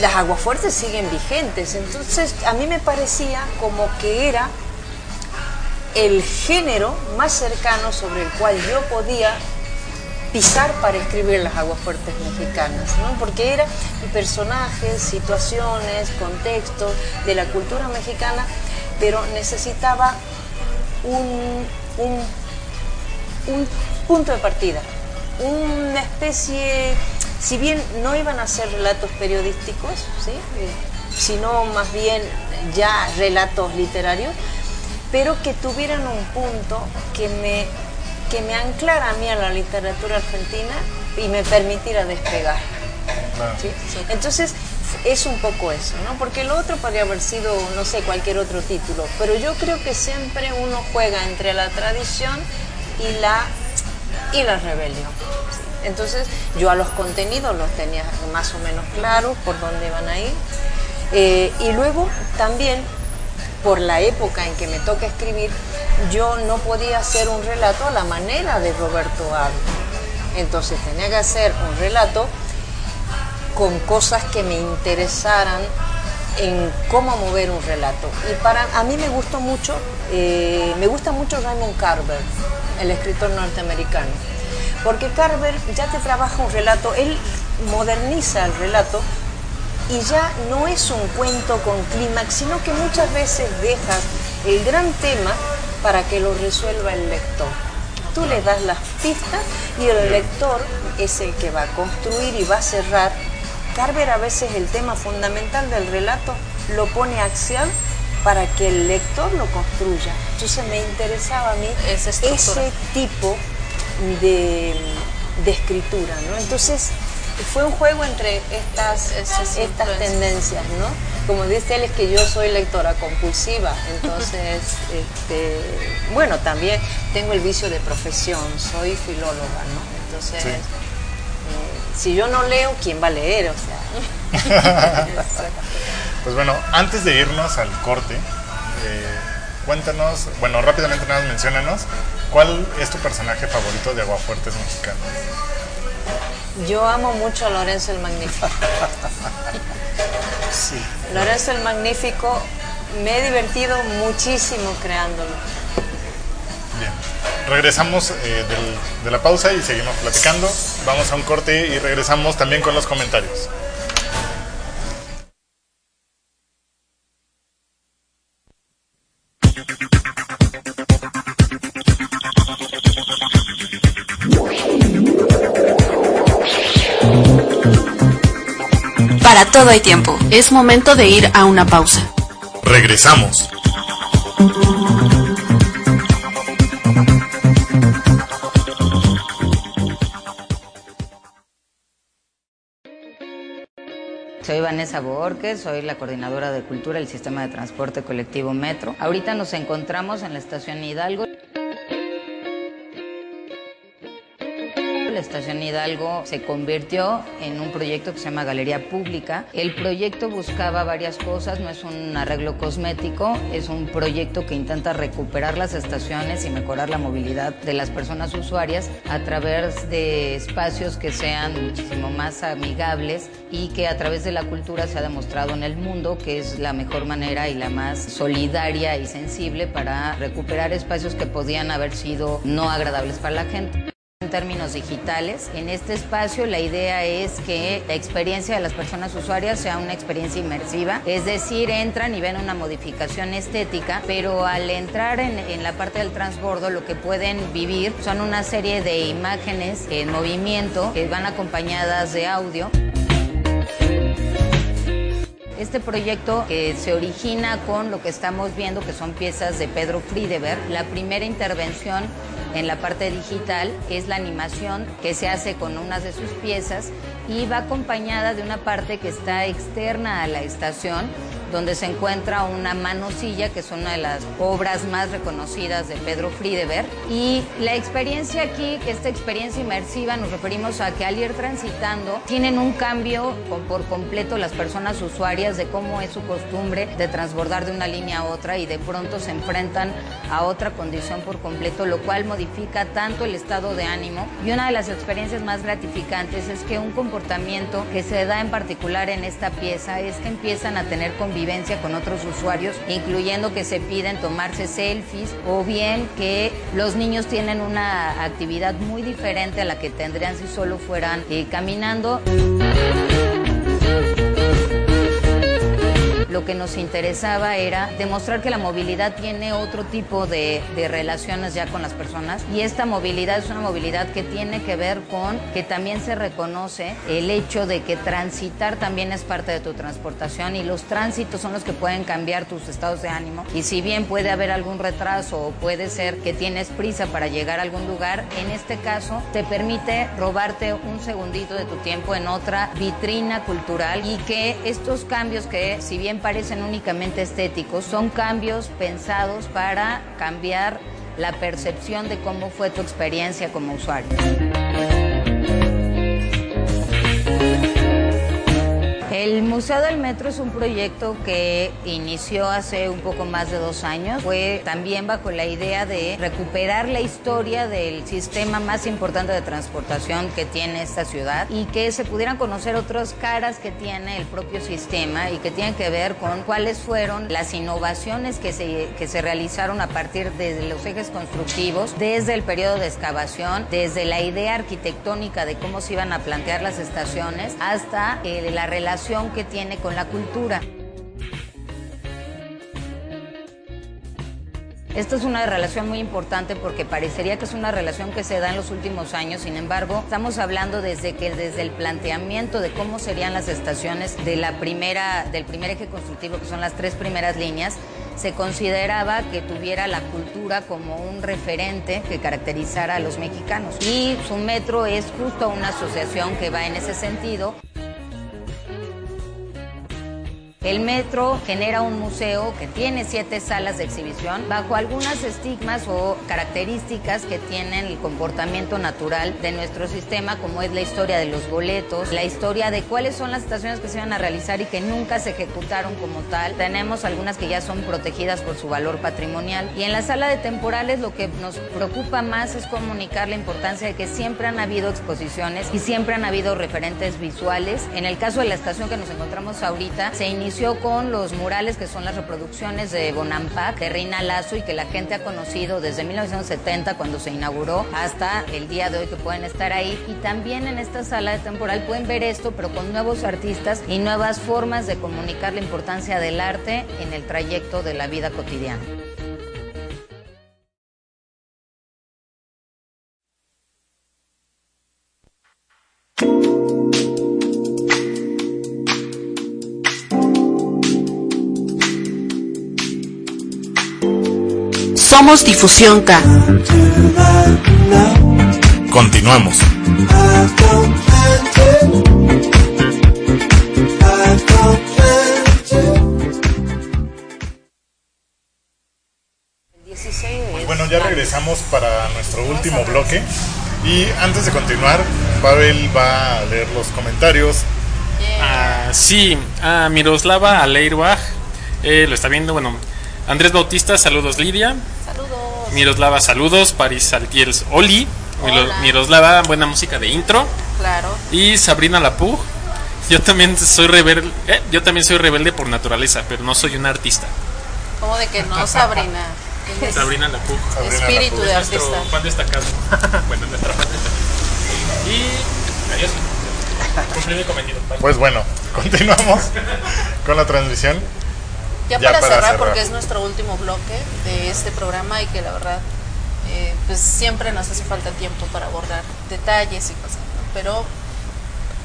las aguas fuertes siguen vigentes. Entonces, a mí me parecía como que era el género más cercano sobre el cual yo podía pisar para escribir las aguas fuertes mexicanas, ¿no? porque eran personajes, situaciones, contextos de la cultura mexicana, pero necesitaba un, un, un punto de partida, una especie, si bien no iban a ser relatos periodísticos, ¿sí? Eh, sino más bien ya relatos literarios, pero que tuvieran un punto que me, que me anclara a mí a la literatura argentina y me permitiera despegar. ¿sí? Entonces, es un poco eso, ¿no? Porque lo otro podría haber sido, no sé, cualquier otro título, pero yo creo que siempre uno juega entre la tradición y la, y la rebelión. Entonces, yo a los contenidos los tenía más o menos claros por dónde iban a ir. Eh, y luego también, por la época en que me toca escribir, yo no podía hacer un relato a la manera de Roberto Ávila. Entonces tenía que hacer un relato con cosas que me interesaran en cómo mover un relato. Y para a mí me gustó mucho, eh, me gusta mucho Raymond Carver, el escritor norteamericano, porque Carver ya te trabaja un relato, él moderniza el relato y ya no es un cuento con clímax, sino que muchas veces dejas el gran tema para que lo resuelva el lector. Tú le das las pistas y el lector es el que va a construir y va a cerrar. Carver a veces el tema fundamental del relato lo pone axial para que el lector lo construya. Entonces me interesaba a mí ese tipo de, de escritura, ¿no? Entonces fue un juego entre estas, estas tendencias, ¿no? Como dice él, es que yo soy lectora compulsiva, entonces, este, bueno, también tengo el vicio de profesión, soy filóloga, ¿no? Entonces, si yo no leo, ¿quién va a leer? O sea. pues bueno, antes de irnos al corte, eh, cuéntanos, bueno, rápidamente nada, menciónanos, ¿cuál es tu personaje favorito de Aguafuertes Mexicanos? Yo amo mucho a Lorenzo el Magnífico. sí. Lorenzo el Magnífico, me he divertido muchísimo creándolo. Regresamos eh, del, de la pausa y seguimos platicando. Vamos a un corte y regresamos también con los comentarios. Para todo hay tiempo. Es momento de ir a una pausa. Regresamos. Soy Vanessa Borges, soy la coordinadora de cultura del sistema de transporte colectivo Metro. Ahorita nos encontramos en la estación Hidalgo. La estación Hidalgo se convirtió en un proyecto que se llama Galería Pública. El proyecto buscaba varias cosas, no es un arreglo cosmético, es un proyecto que intenta recuperar las estaciones y mejorar la movilidad de las personas usuarias a través de espacios que sean muchísimo más amigables y que a través de la cultura se ha demostrado en el mundo que es la mejor manera y la más solidaria y sensible para recuperar espacios que podían haber sido no agradables para la gente. Términos digitales, en este espacio la idea es que la experiencia de las personas usuarias sea una experiencia inmersiva, es decir, entran y ven una modificación estética, pero al entrar en, en la parte del transbordo lo que pueden vivir son una serie de imágenes en movimiento que van acompañadas de audio. Este proyecto que se origina con lo que estamos viendo, que son piezas de Pedro Friedeberg, la primera intervención en la parte digital es la animación que se hace con unas de sus piezas y va acompañada de una parte que está externa a la estación donde se encuentra una manosilla, que es una de las obras más reconocidas de Pedro Friedeberg. Y la experiencia aquí, esta experiencia inmersiva, nos referimos a que al ir transitando, tienen un cambio por completo las personas usuarias de cómo es su costumbre de transbordar de una línea a otra y de pronto se enfrentan a otra condición por completo, lo cual modifica tanto el estado de ánimo. Y una de las experiencias más gratificantes es que un comportamiento que se da en particular en esta pieza es que empiezan a tener conversaciones convivencia con otros usuarios, incluyendo que se piden tomarse selfies o bien que los niños tienen una actividad muy diferente a la que tendrían si solo fueran eh, caminando. Lo que nos interesaba era demostrar que la movilidad tiene otro tipo de, de, relaciones ya con las personas. Y esta movilidad es una movilidad que tiene que ver con que también se reconoce el hecho de que transitar también es parte de tu transportación y los tránsitos son los que pueden cambiar tus estados de ánimo. Y si bien puede haber algún retraso o puede ser que tienes prisa para llegar a algún lugar, en este caso te permite robarte un segundito de tu tiempo en otra vitrina cultural y que estos cambios que si bien parecen únicamente estéticos, son cambios pensados para cambiar la percepción de cómo fue tu experiencia como usuario. El Museo del Metro es un proyecto que inició hace un poco más de dos años. Fue también bajo la idea de recuperar la historia del sistema más importante de transportación que tiene esta ciudad y que se pudieran conocer otras caras que tiene el propio sistema y que tienen que ver con cuáles fueron las innovaciones que se, que se realizaron a partir de los ejes constructivos, desde el periodo de excavación, desde la idea arquitectónica de cómo se iban a plantear las estaciones, hasta eh, la relación que tiene con la cultura. Esta es una relación muy importante porque parecería que es una relación que se da en los últimos años, sin embargo, estamos hablando desde que desde el planteamiento de cómo serían las estaciones de la primera del primer eje constructivo, que son las tres primeras líneas, se consideraba que tuviera la cultura como un referente que caracterizara a los mexicanos. Y su metro es justo una asociación que va en ese sentido. El metro genera un museo que tiene siete salas de exhibición bajo algunas estigmas o características que tienen el comportamiento natural de nuestro sistema, como es la historia de los boletos, la historia de cuáles son las estaciones que se van a realizar y que nunca se ejecutaron como tal. Tenemos algunas que ya son protegidas por su valor patrimonial. Y en la sala de temporales lo que nos preocupa más es comunicar la importancia de que siempre han habido exposiciones y siempre han habido referentes visuales. En el caso de la estación que nos encontramos ahorita, se inició con los murales que son las reproducciones de Bonampak, de Reina Lazo y que la gente ha conocido desde 1970 cuando se inauguró hasta el día de hoy que pueden estar ahí. Y también en esta sala de temporal pueden ver esto, pero con nuevos artistas y nuevas formas de comunicar la importancia del arte en el trayecto de la vida cotidiana. Somos Difusión K. Continuamos. Pues bueno, ya regresamos para nuestro último bloque. Y antes de continuar, Pavel va a leer los comentarios. Ah, sí, a Miroslava Aleirbach eh, lo está viendo. Bueno, Andrés Bautista, saludos Lidia. Saludos. Miroslava, saludos. Paris Saltiels, Oli. Hola. Miroslava, buena música de intro. Claro. Y Sabrina Lapug. Yo también soy rebelde, eh, yo también soy rebelde por naturaleza, pero no soy una artista. ¿Cómo de que no, Sabrina? Sabrina Lapug. Espíritu de nuestro artista. fan destacado. bueno, nuestra fan destacada. Y adiós. Cumplí mi cometido. Bye. Pues bueno, continuamos con la transmisión. Ya, Ya para, para cerrar, cerrar. porque es nuestro último bloque de este programa y que la verdad, eh, pues siempre nos hace falta tiempo para abordar detalles y cosas, ¿no? Pero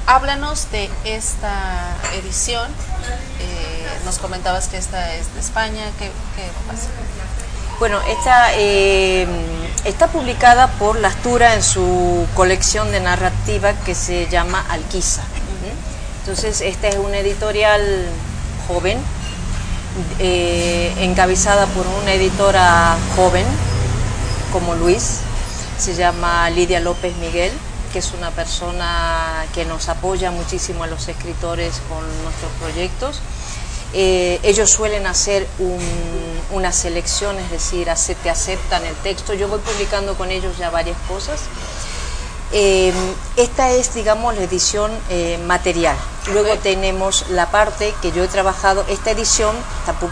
háblanos de esta edición. Eh, nos comentabas que esta es de España. ¿Qué, qué pasa? Bueno, esta eh, está publicada por la Astura en su colección de narrativa que se llama Alquiza. Entonces, esta es una editorial joven, eh, encabezada por una editora joven como Luis, se llama Lidia López Miguel, que es una persona que nos apoya muchísimo a los escritores con nuestros proyectos. Eh, ellos suelen hacer un- una selección, es decir, te aceptan el texto. Yo voy publicando con ellos ya varias cosas. Eh, esta es, digamos, la edición eh, material. Luego tenemos la parte que yo he trabajado, esta edición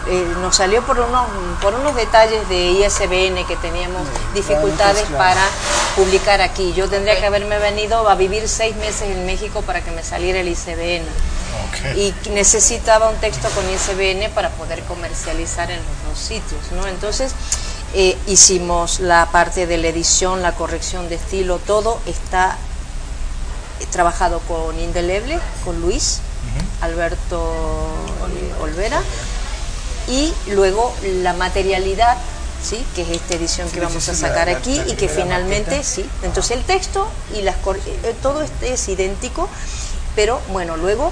eh, nos salió por unos, por unos detalles de ISBN que teníamos dificultades claro. para publicar aquí. Yo tendría que haberme venido a vivir seis meses en México para que me saliera el ISBN. Y necesitaba un texto con ISBN para poder comercializar en los dos sitios, ¿no? Entonces eh, hicimos la parte de la edición, la corrección de estilo, todo está eh, trabajado con Indeleble, con Luis, Alberto eh, Olvera, y luego la materialidad, ¿sí? que es esta edición que vamos sí, a sacar la- aquí la y que finalmente, maqueta. sí, entonces el texto y las eh, todo este es idéntico, pero bueno, luego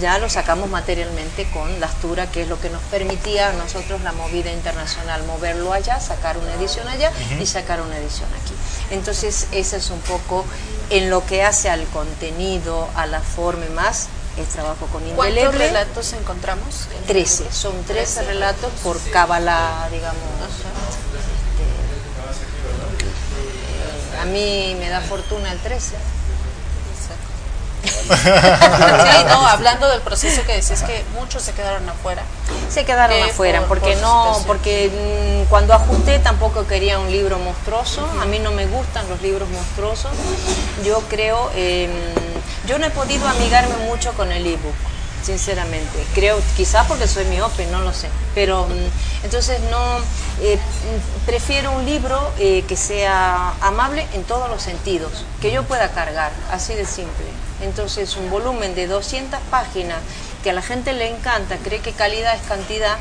ya lo sacamos materialmente con la Astura, que es lo que nos permitía a nosotros la movida internacional, moverlo allá, sacar una edición allá y sacar una edición aquí. Entonces, ese es un poco en lo que hace al contenido, a la forma y más, es trabajo con ¿Cuántos Indeleble. relatos encontramos? 13, son 13 relatos por cábala, digamos. Este, eh, a mí me da fortuna el 13. Sí, no, hablando del proceso que decías que muchos se quedaron afuera. Se quedaron Eh, afuera por- porque por no, porque mm, cuando ajusté tampoco quería un libro monstruoso. A mí no me gustan los libros monstruosos. Yo creo, eh, yo no he podido amigarme mucho con el ebook, sinceramente. Creo, quizás porque soy miope, no lo sé. Pero mm, entonces no, eh, mm, prefiero un libro eh, que sea amable en todos los sentidos, que yo pueda cargar, así de simple. Entonces un volumen de 200 páginas que a la gente le encanta, cree que calidad es cantidad.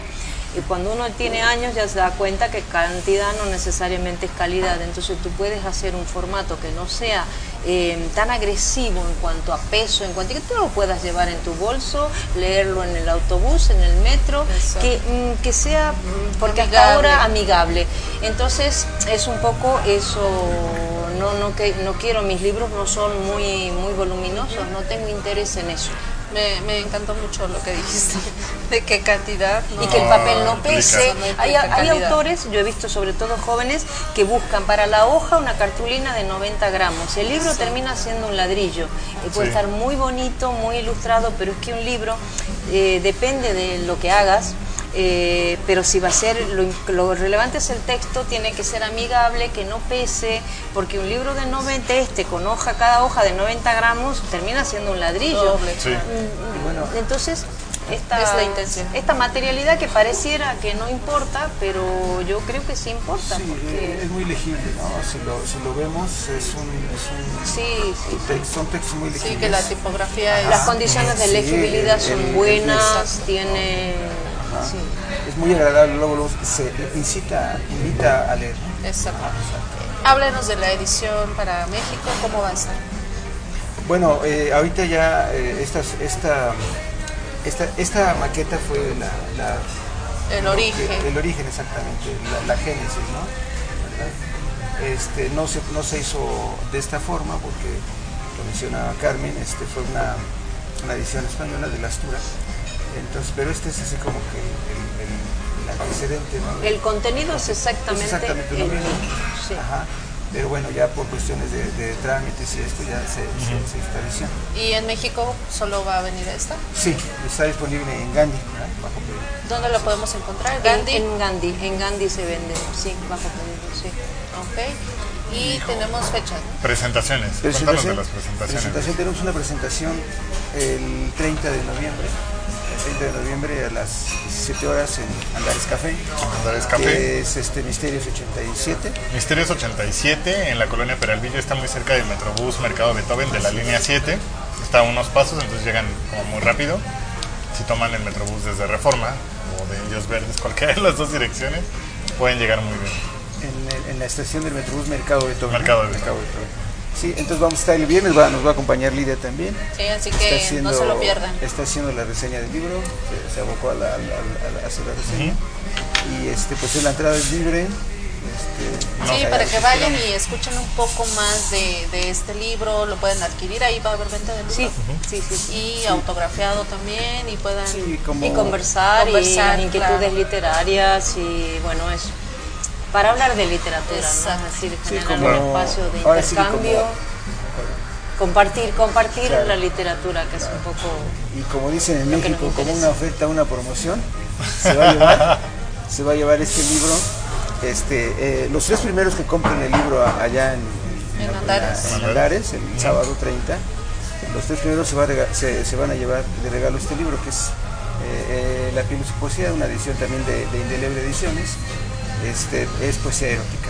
Y cuando uno tiene años ya se da cuenta que cantidad no necesariamente es calidad. Entonces tú puedes hacer un formato que no sea eh, tan agresivo en cuanto a peso, en cuanto a que tú lo puedas llevar en tu bolso, leerlo en el autobús, en el metro, que, mm, que sea, mm, porque hasta ahora amigable. Entonces es un poco eso, no, no, que, no quiero, mis libros no son muy, muy voluminosos, no tengo interés en eso. Me, me encantó mucho lo que dijiste, de qué cantidad. y que el papel no pese. Hay, hay autores, yo he visto sobre todo jóvenes, que buscan para la hoja una cartulina de 90 gramos. El libro termina siendo un ladrillo. Eh, puede Sí. estar muy bonito, muy ilustrado, pero es que un libro eh, depende de lo que hagas. Eh, pero si va a ser, lo, lo relevante es el texto, tiene que ser amigable, que no pese, porque un libro de 90, este con hoja, cada hoja de 90 gramos, termina siendo un ladrillo. Sí. Mm, bueno. Entonces, esta, Es la intención. esta materialidad que pareciera que no importa, pero yo creo que sí importa. Sí, porque, eh, es muy legible, ¿no? Si lo, si lo vemos, es un, es un sí, sí. tex- son textos muy legibles. Sí, que la tipografía es... Las condiciones de legibilidad son el- buenas, el- tiene... Ajá. sí. Es muy agradable, luego, luego se incita, invita a leer. Exacto. Háblenos de la edición para México, ¿cómo va a estar? Bueno, eh, ahorita ya eh, estas- esta, esta, esta maqueta fue la, la- El que- origen. el origen exactamente, la, la génesis, ¿no? ¿Verdad? Este, no, se, no se hizo de esta forma porque, lo menciona Carmen, este, fue una, una edición española de la Astura. Entonces, pero este es así como que el, el- el antecedente, ¿no? El contenido es exactamente, Es exactamente lo el mismo. Sí. Ajá. Pero bueno, ya por cuestiones de, de trámites y esto ya se, se, se hizo esta edición. ¿Y en México solo va a venir esta? Sí, está disponible en Gandhi, ¿verdad? bajo pedido. ¿Dónde lo podemos encontrar? En- Gandhi. En, Gandhi, en Gandhi se vende, sí, bajo pedido, sí. Ok. Y tenemos fechas, ¿no? Presentaciones. Cuéntanos de las presentaciones. presentación, tenemos una presentación el 30 de noviembre. El 30 de noviembre a las 17 horas en Andares Café. Andares Café. Que es este Misterios 87. Misterios 87 en la colonia Peralvillo está muy cerca del Metrobús Mercado Beethoven de la línea 7. Está a unos pasos, entonces llegan como muy rápido. Si toman el Metrobús desde Reforma o de Indios Verdes, cualquiera de las dos direcciones, pueden llegar muy bien. En, la estación del Metrobús Mercado Beethoven. Mercado. Beethoven. Beethoven. Sí, entonces vamos a estar el viernes, va- nos va a acompañar Lidia también. Sí, así que haciendo- no se lo pierdan. Está haciendo la reseña del libro, se, se abocó a, la, a, la- a la- a hacer la reseña. Y este, pues la entrada es libre. Este, Sí, no, para que vayan y escuchen un poco más de, de este libro, lo pueden adquirir, ahí va a haber venta del libro. Sí, sí, sí, sí. Y autografiado también, y puedan Sí, como- y conversar, Conversar, y inquietudes claro. literarias y bueno eso para hablar de literatura Exacto. ¿no? es decir Sí, generar como- un espacio de sí intercambio como- compartir, compartir Claro. la literatura, que es un poco... Y como dicen en México, como una oferta, una promoción, se va a llevar, se va a llevar este libro. Este, eh, los tres primeros que compren el libro allá en, En Andares. en Andares, el sábado 30, los tres primeros se, va a rega- se, se van a llevar de regalo este libro, que es eh, eh, La piel y su poesía, una edición también de, de Indeleble Ediciones. Este, es poesía erótica.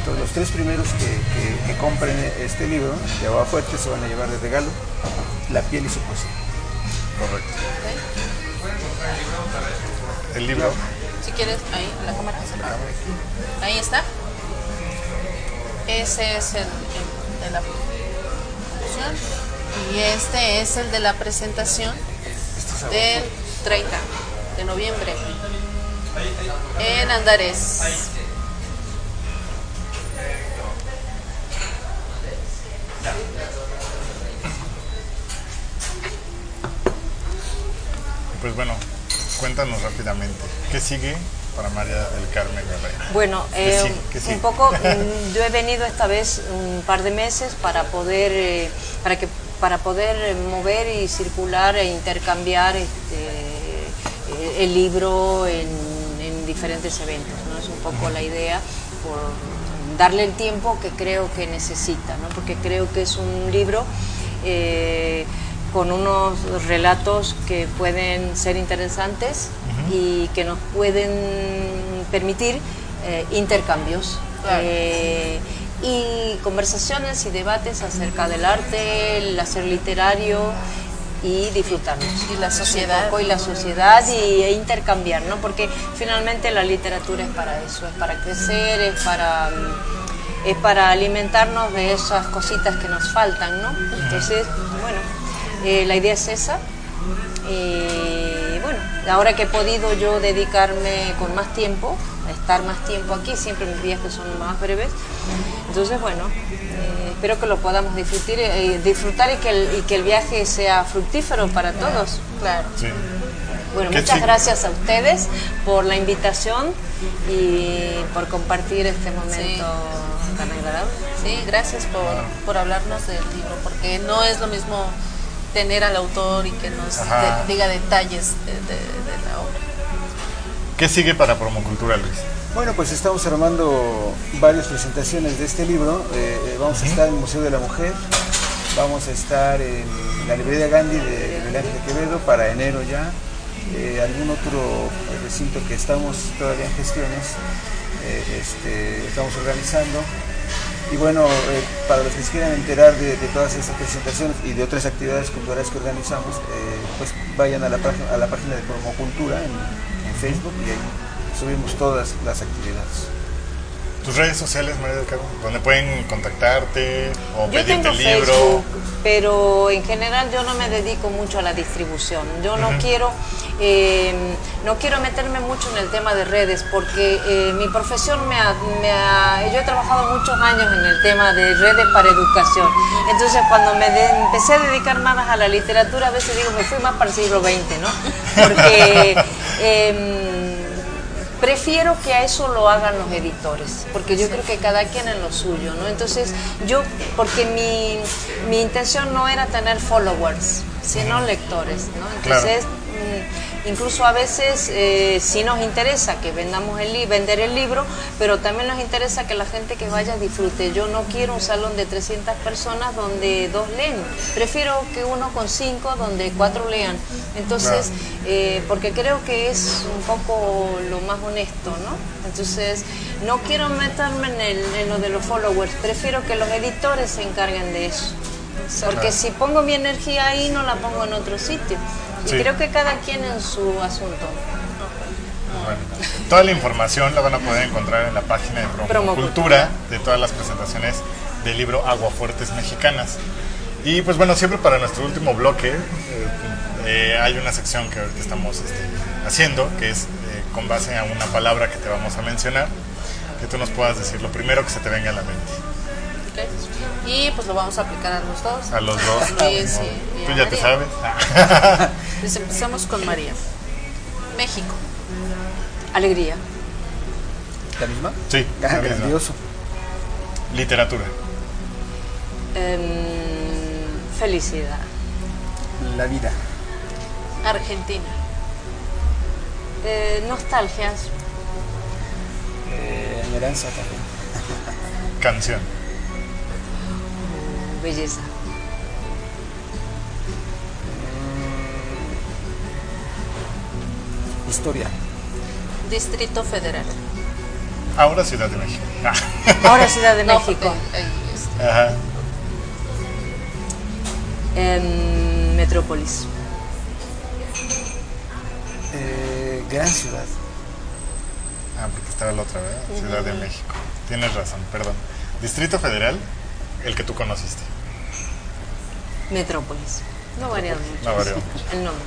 Entonces, los tres primeros que, que- que compren este libro de Agua Fuerte se van a llevar de regalo La piel y su poesía. Correcto. El libro. Si quieres, ahí, la cámara. Ahí está. Ese es el, el de la promoción. Y este es el de la presentación del 30 de noviembre en Andares. Pues bueno, cuéntanos rápidamente. ¿Qué sigue para María del Carmen Herrera? Bueno, ¿Qué eh, un poco, mm, yo he venido esta vez un par de meses para poder, eh, para que, para poder eh, mover y circular e intercambiar este, eh, el libro en, en diferentes eventos, ¿no? Es un poco la idea por darle el tiempo que creo que necesita, ¿no? Porque creo que es un libro eh, con unos relatos que pueden ser interesantes y que nos pueden permitir eh, intercambios Claro. eh, y conversaciones y debates acerca del arte, el hacer literario y disfrutarnos. Y la sociedad. Un poco, y la sociedad y, e intercambiar, ¿no? Porque finalmente la literatura es para eso, es para crecer, es para, mm, es para alimentarnos de esas cositas que nos faltan, ¿no? Entonces, bueno, eh, la idea es esa. Ahora que he podido yo dedicarme con más tiempo, a estar más tiempo aquí, siempre mis viajes son más breves, entonces bueno, eh, espero que lo podamos disfrutar, eh, disfrutar y, que el, y que el viaje sea fructífero para todos. Claro. Sí. Bueno, Qué muchas gracias a ustedes por la invitación y por compartir este momento Sí. tan agradable. Sí, gracias por, por hablarnos del libro, porque no es lo mismo tener al autor y que nos de- diga detalles de, de- de la obra. ¿Qué sigue para Promocultura, Luis? Bueno, pues estamos armando varias presentaciones de este libro. Eh, eh, vamos a estar en el Museo de la Mujer, vamos a estar en la librería Gandhi de Miguel Ángel Quevedo para enero ya. Eh, algún otro recinto que estamos todavía en gestiones, eh, este, estamos organizando. Y bueno, eh, para los que se quieran enterar de, todas estas presentaciones y de otras actividades culturales que organizamos, eh, pues vayan a la, página- a la página de Promocultura en, en Facebook y ahí subimos todas las actividades. Tus redes sociales, María del Carmen, donde pueden contactarte o Yo pedirte tengo el libro. Facebook, pero en general yo no me dedico mucho a la distribución. Yo no quiero eh, no quiero meterme mucho en el tema de redes porque eh, mi profesión me ha, me ha- yo he trabajado muchos años en el tema de redes para educación. Entonces cuando me de- empecé a dedicar más a la literatura, a veces digo me fui más para el siglo XX, ¿no? Porque em, prefiero que a eso lo hagan los editores, porque yo creo que cada quien en lo suyo, ¿no? Entonces, yo, porque mi, mi intención no era tener followers, sino lectores, ¿no? Entonces, mm, incluso a veces eh, sí nos interesa que vendamos el li- vender el libro, pero también nos interesa que la gente que vaya disfrute. Yo no quiero un salón de 300 personas donde dos leen, prefiero que uno con cinco donde cuatro lean. Entonces, eh, porque creo que es un poco lo más honesto, ¿no? Entonces, no quiero meterme en, el- en lo de los followers, prefiero que los editores se encarguen de eso. Porque si pongo mi energía ahí, no la pongo en otro sitio. Y creo que cada quien en su asunto. Bueno, toda la información la van a poder encontrar en la página de Promocultura de todas las presentaciones del libro Aguafuertes Mexicanas. Y pues bueno, siempre para nuestro último bloque eh, eh, hay una sección que ahorita estamos este, haciendo, que es eh, con base a una palabra que te vamos a mencionar, que tú nos puedas decir lo primero que se te venga a la mente. ¿Ok? Y pues lo vamos a aplicar a los dos. A los dos. Y- y Tú ya te María. sabes. Pues empezamos con María. México. Alegría. ¿La misma? Sí, la misma. grandioso. Literatura. Em, Felicidad. La vida. Argentina. Eh, nostalgias. Eh, también. Canción. Belleza. Historia. Distrito Federal. Ahora Ciudad de México. Ah. Ahora Ciudad de No, México. Ajá. Em, Metrópolis. Eh, gran ciudad. Ah, porque estaba la otra, ¿verdad? Ciudad de México. Tienes razón, perdón. Distrito Federal, el que tú conociste. Metrópolis. No varía mucho. No varió. El nombre.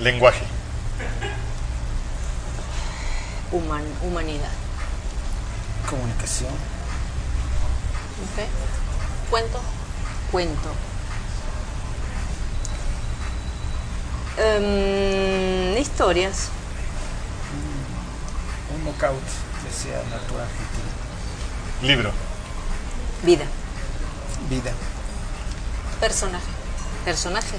Lenguaje. Human, humanidad. Comunicación. ok. Cuento. Cuento. Em, historias. Un knockout, decía Natura Argentina. Libro. Vida. Vida. Personaje. Personaje.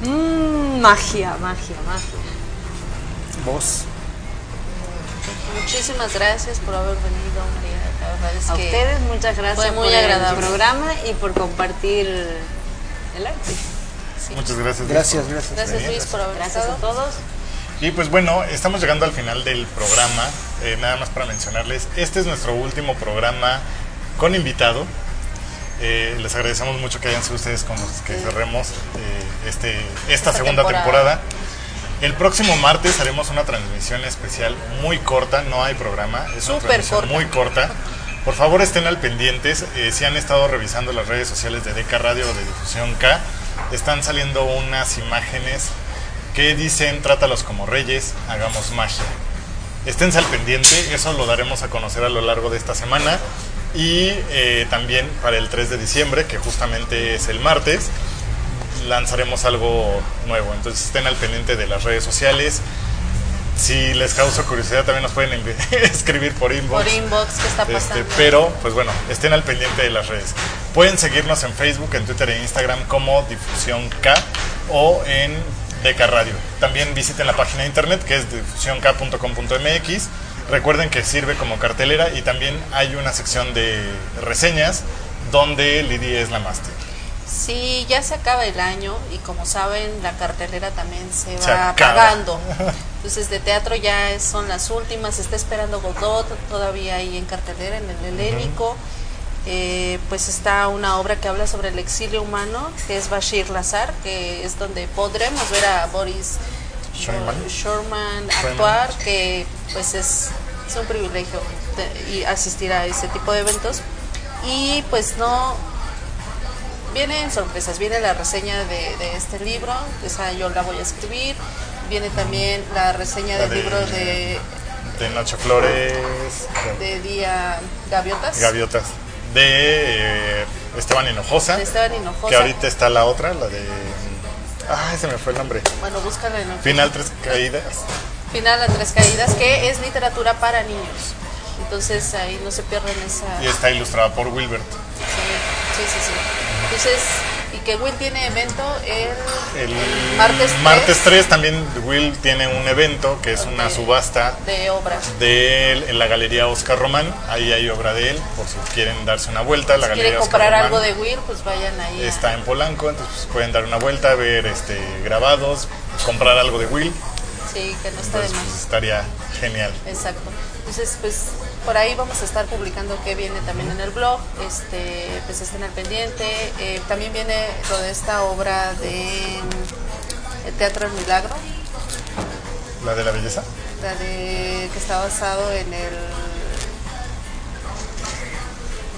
Mm, magia, magia, magia. Voz. Muchísimas gracias por haber venido, María. La verdad es A que ustedes muchas gracias fue muy por agradable. el programa y por compartir el arte. Muchas gracias. Luis, Gracias, por gracias. Gracias. Luis por haber Gracias a estado. todos. Y pues bueno, estamos llegando al final del programa. Eh, nada más para mencionarles, este es nuestro último programa con invitado. Eh, les agradecemos mucho que hayan sido ustedes con los que cerremos eh, este, esta, Esta segunda temporada. temporada. El próximo martes haremos una transmisión especial muy corta, no hay programa, es una transmisión corta. muy corta. Por favor estén al pendientes, eh, si han estado revisando las redes sociales de Deca Radio o de Difusión K, están saliendo unas imágenes que dicen trátalos como reyes, hagamos magia. Esténse al pendiente, eso lo daremos a conocer a lo largo de esta semana y eh, también para el 3 de diciembre, que justamente es el martes, lanzaremos algo nuevo. Entonces estén al pendiente de las redes sociales. Si les causa curiosidad también nos pueden escribir por inbox. Por inbox, ¿qué está Este, pasando? pero, pues bueno, estén al pendiente de las redes. Pueden seguirnos en Facebook, en Twitter e Instagram como Difusión K o en Deca Radio. También visiten la página de internet que es difusionk.com.mx. Recuerden que sirve como cartelera y también hay una sección de reseñas donde Lidia es la máster. Sí, ya se acaba el año y como saben, la cartelera también se va Se apagando. Entonces, de teatro ya son las últimas. Se está esperando Godot todavía ahí en cartelera, en el Helénico. Eh, pues está una obra que habla sobre el exilio humano, que es Bashir Lazar, que es donde podremos ver a Boris Sherman. Sherman Sherman. actuar, que pues es, es un privilegio de- y asistir a ese tipo de eventos. Y pues no, vienen sorpresas, viene la reseña de, de este libro, esa yo la voy a escribir, viene también la reseña La del de- libro de, De Noche Flores, de Día Gaviotas, Gaviotas, de eh, Esteban Hinojosa, de Esteban Hinojosa. que ahorita está la otra, la de... Ay, se me fue el nombre. Bueno, búscala en el Final Tres Caídas. Final a Tres Caídas, que es literatura para niños. Entonces ahí no se pierdan esa... Y está ilustrada por Wilbert. Sí, sí, sí, sí. Entonces, que Will tiene evento el, El martes 3 martes 3 también Will tiene un evento que es una subasta de obras. de él en la Galería Oscar Román. Ahí hay obra de él, por si quieren darse una vuelta. La Si Galería quieren Oscar comprar Román algo de Will, pues vayan ahí. a- está en Polanco, entonces pues, pueden dar una vuelta, ver este grabados, comprar algo de Will. Sí, que no está de más. pues, estaría genial. Exacto. Entonces, pues por ahí vamos a estar publicando qué viene también en el blog. Este, pues estén al pendiente. Eh, también viene lo de esta obra de el Teatro del Milagro, La de la belleza. la de que está basado en el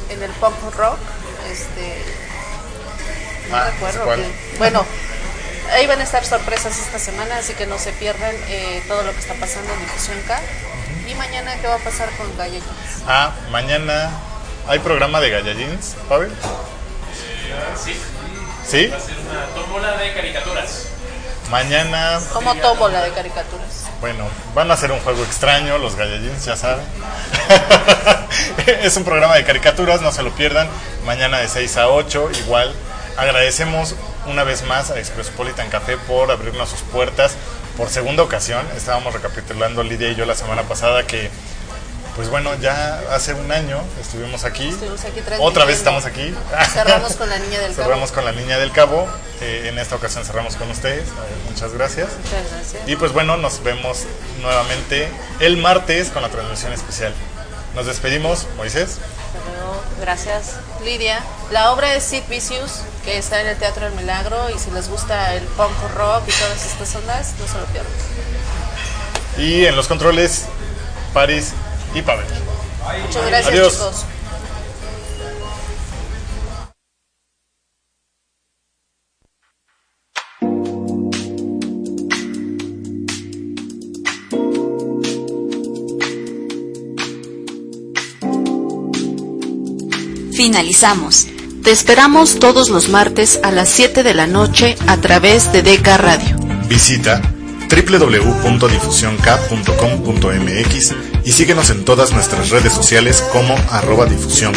en el punk rock. Este, no Ah, recuerdo. que- bueno, ahí van a estar sorpresas esta semana, así que no se pierdan eh, todo lo que está pasando en Difusión K. Y mañana, ¿qué va a pasar con Gaia Jeans? Ah, mañana hay programa de Gallagins, Pavel. Sí. ¿Sí? Va a ser una tómbola de caricaturas. Mañana ¿Cómo tomo la de caricaturas? Bueno, van a hacer un juego extraño, los Gallagins, ya saben. es un programa de caricaturas, no se lo pierdan. Mañana de 6 a 8, igual. Agradecemos una vez más a Expressopolitan Café por abrirnos sus puertas por segunda ocasión. Estábamos recapitulando Lidia y yo la semana pasada que, pues bueno, ya hace un año estuvimos aquí. Estuvimos aquí Otra vez estamos aquí. Cerramos con la Niña del Cabo. Cerramos con la Niña del Cabo. Eh, en esta ocasión cerramos con ustedes. Muchas gracias. Muchas gracias. Y pues bueno, nos vemos nuevamente el martes con la transmisión especial. Nos despedimos, Moisés. Gracias, Lidia. La obra es Sid Vicious, que está en el Teatro del Milagro. Y si les gusta el punk rock y todas estas ondas, no se lo pierdan. Y en los controles, Paris y Pavel. Muchas gracias, Adiós. chicos. Finalizamos. Te esperamos todos los martes a las 7 de la noche a través de DK Radio. Visita www.difusionk.com.mx y síguenos en todas nuestras redes sociales como arroba difusionk.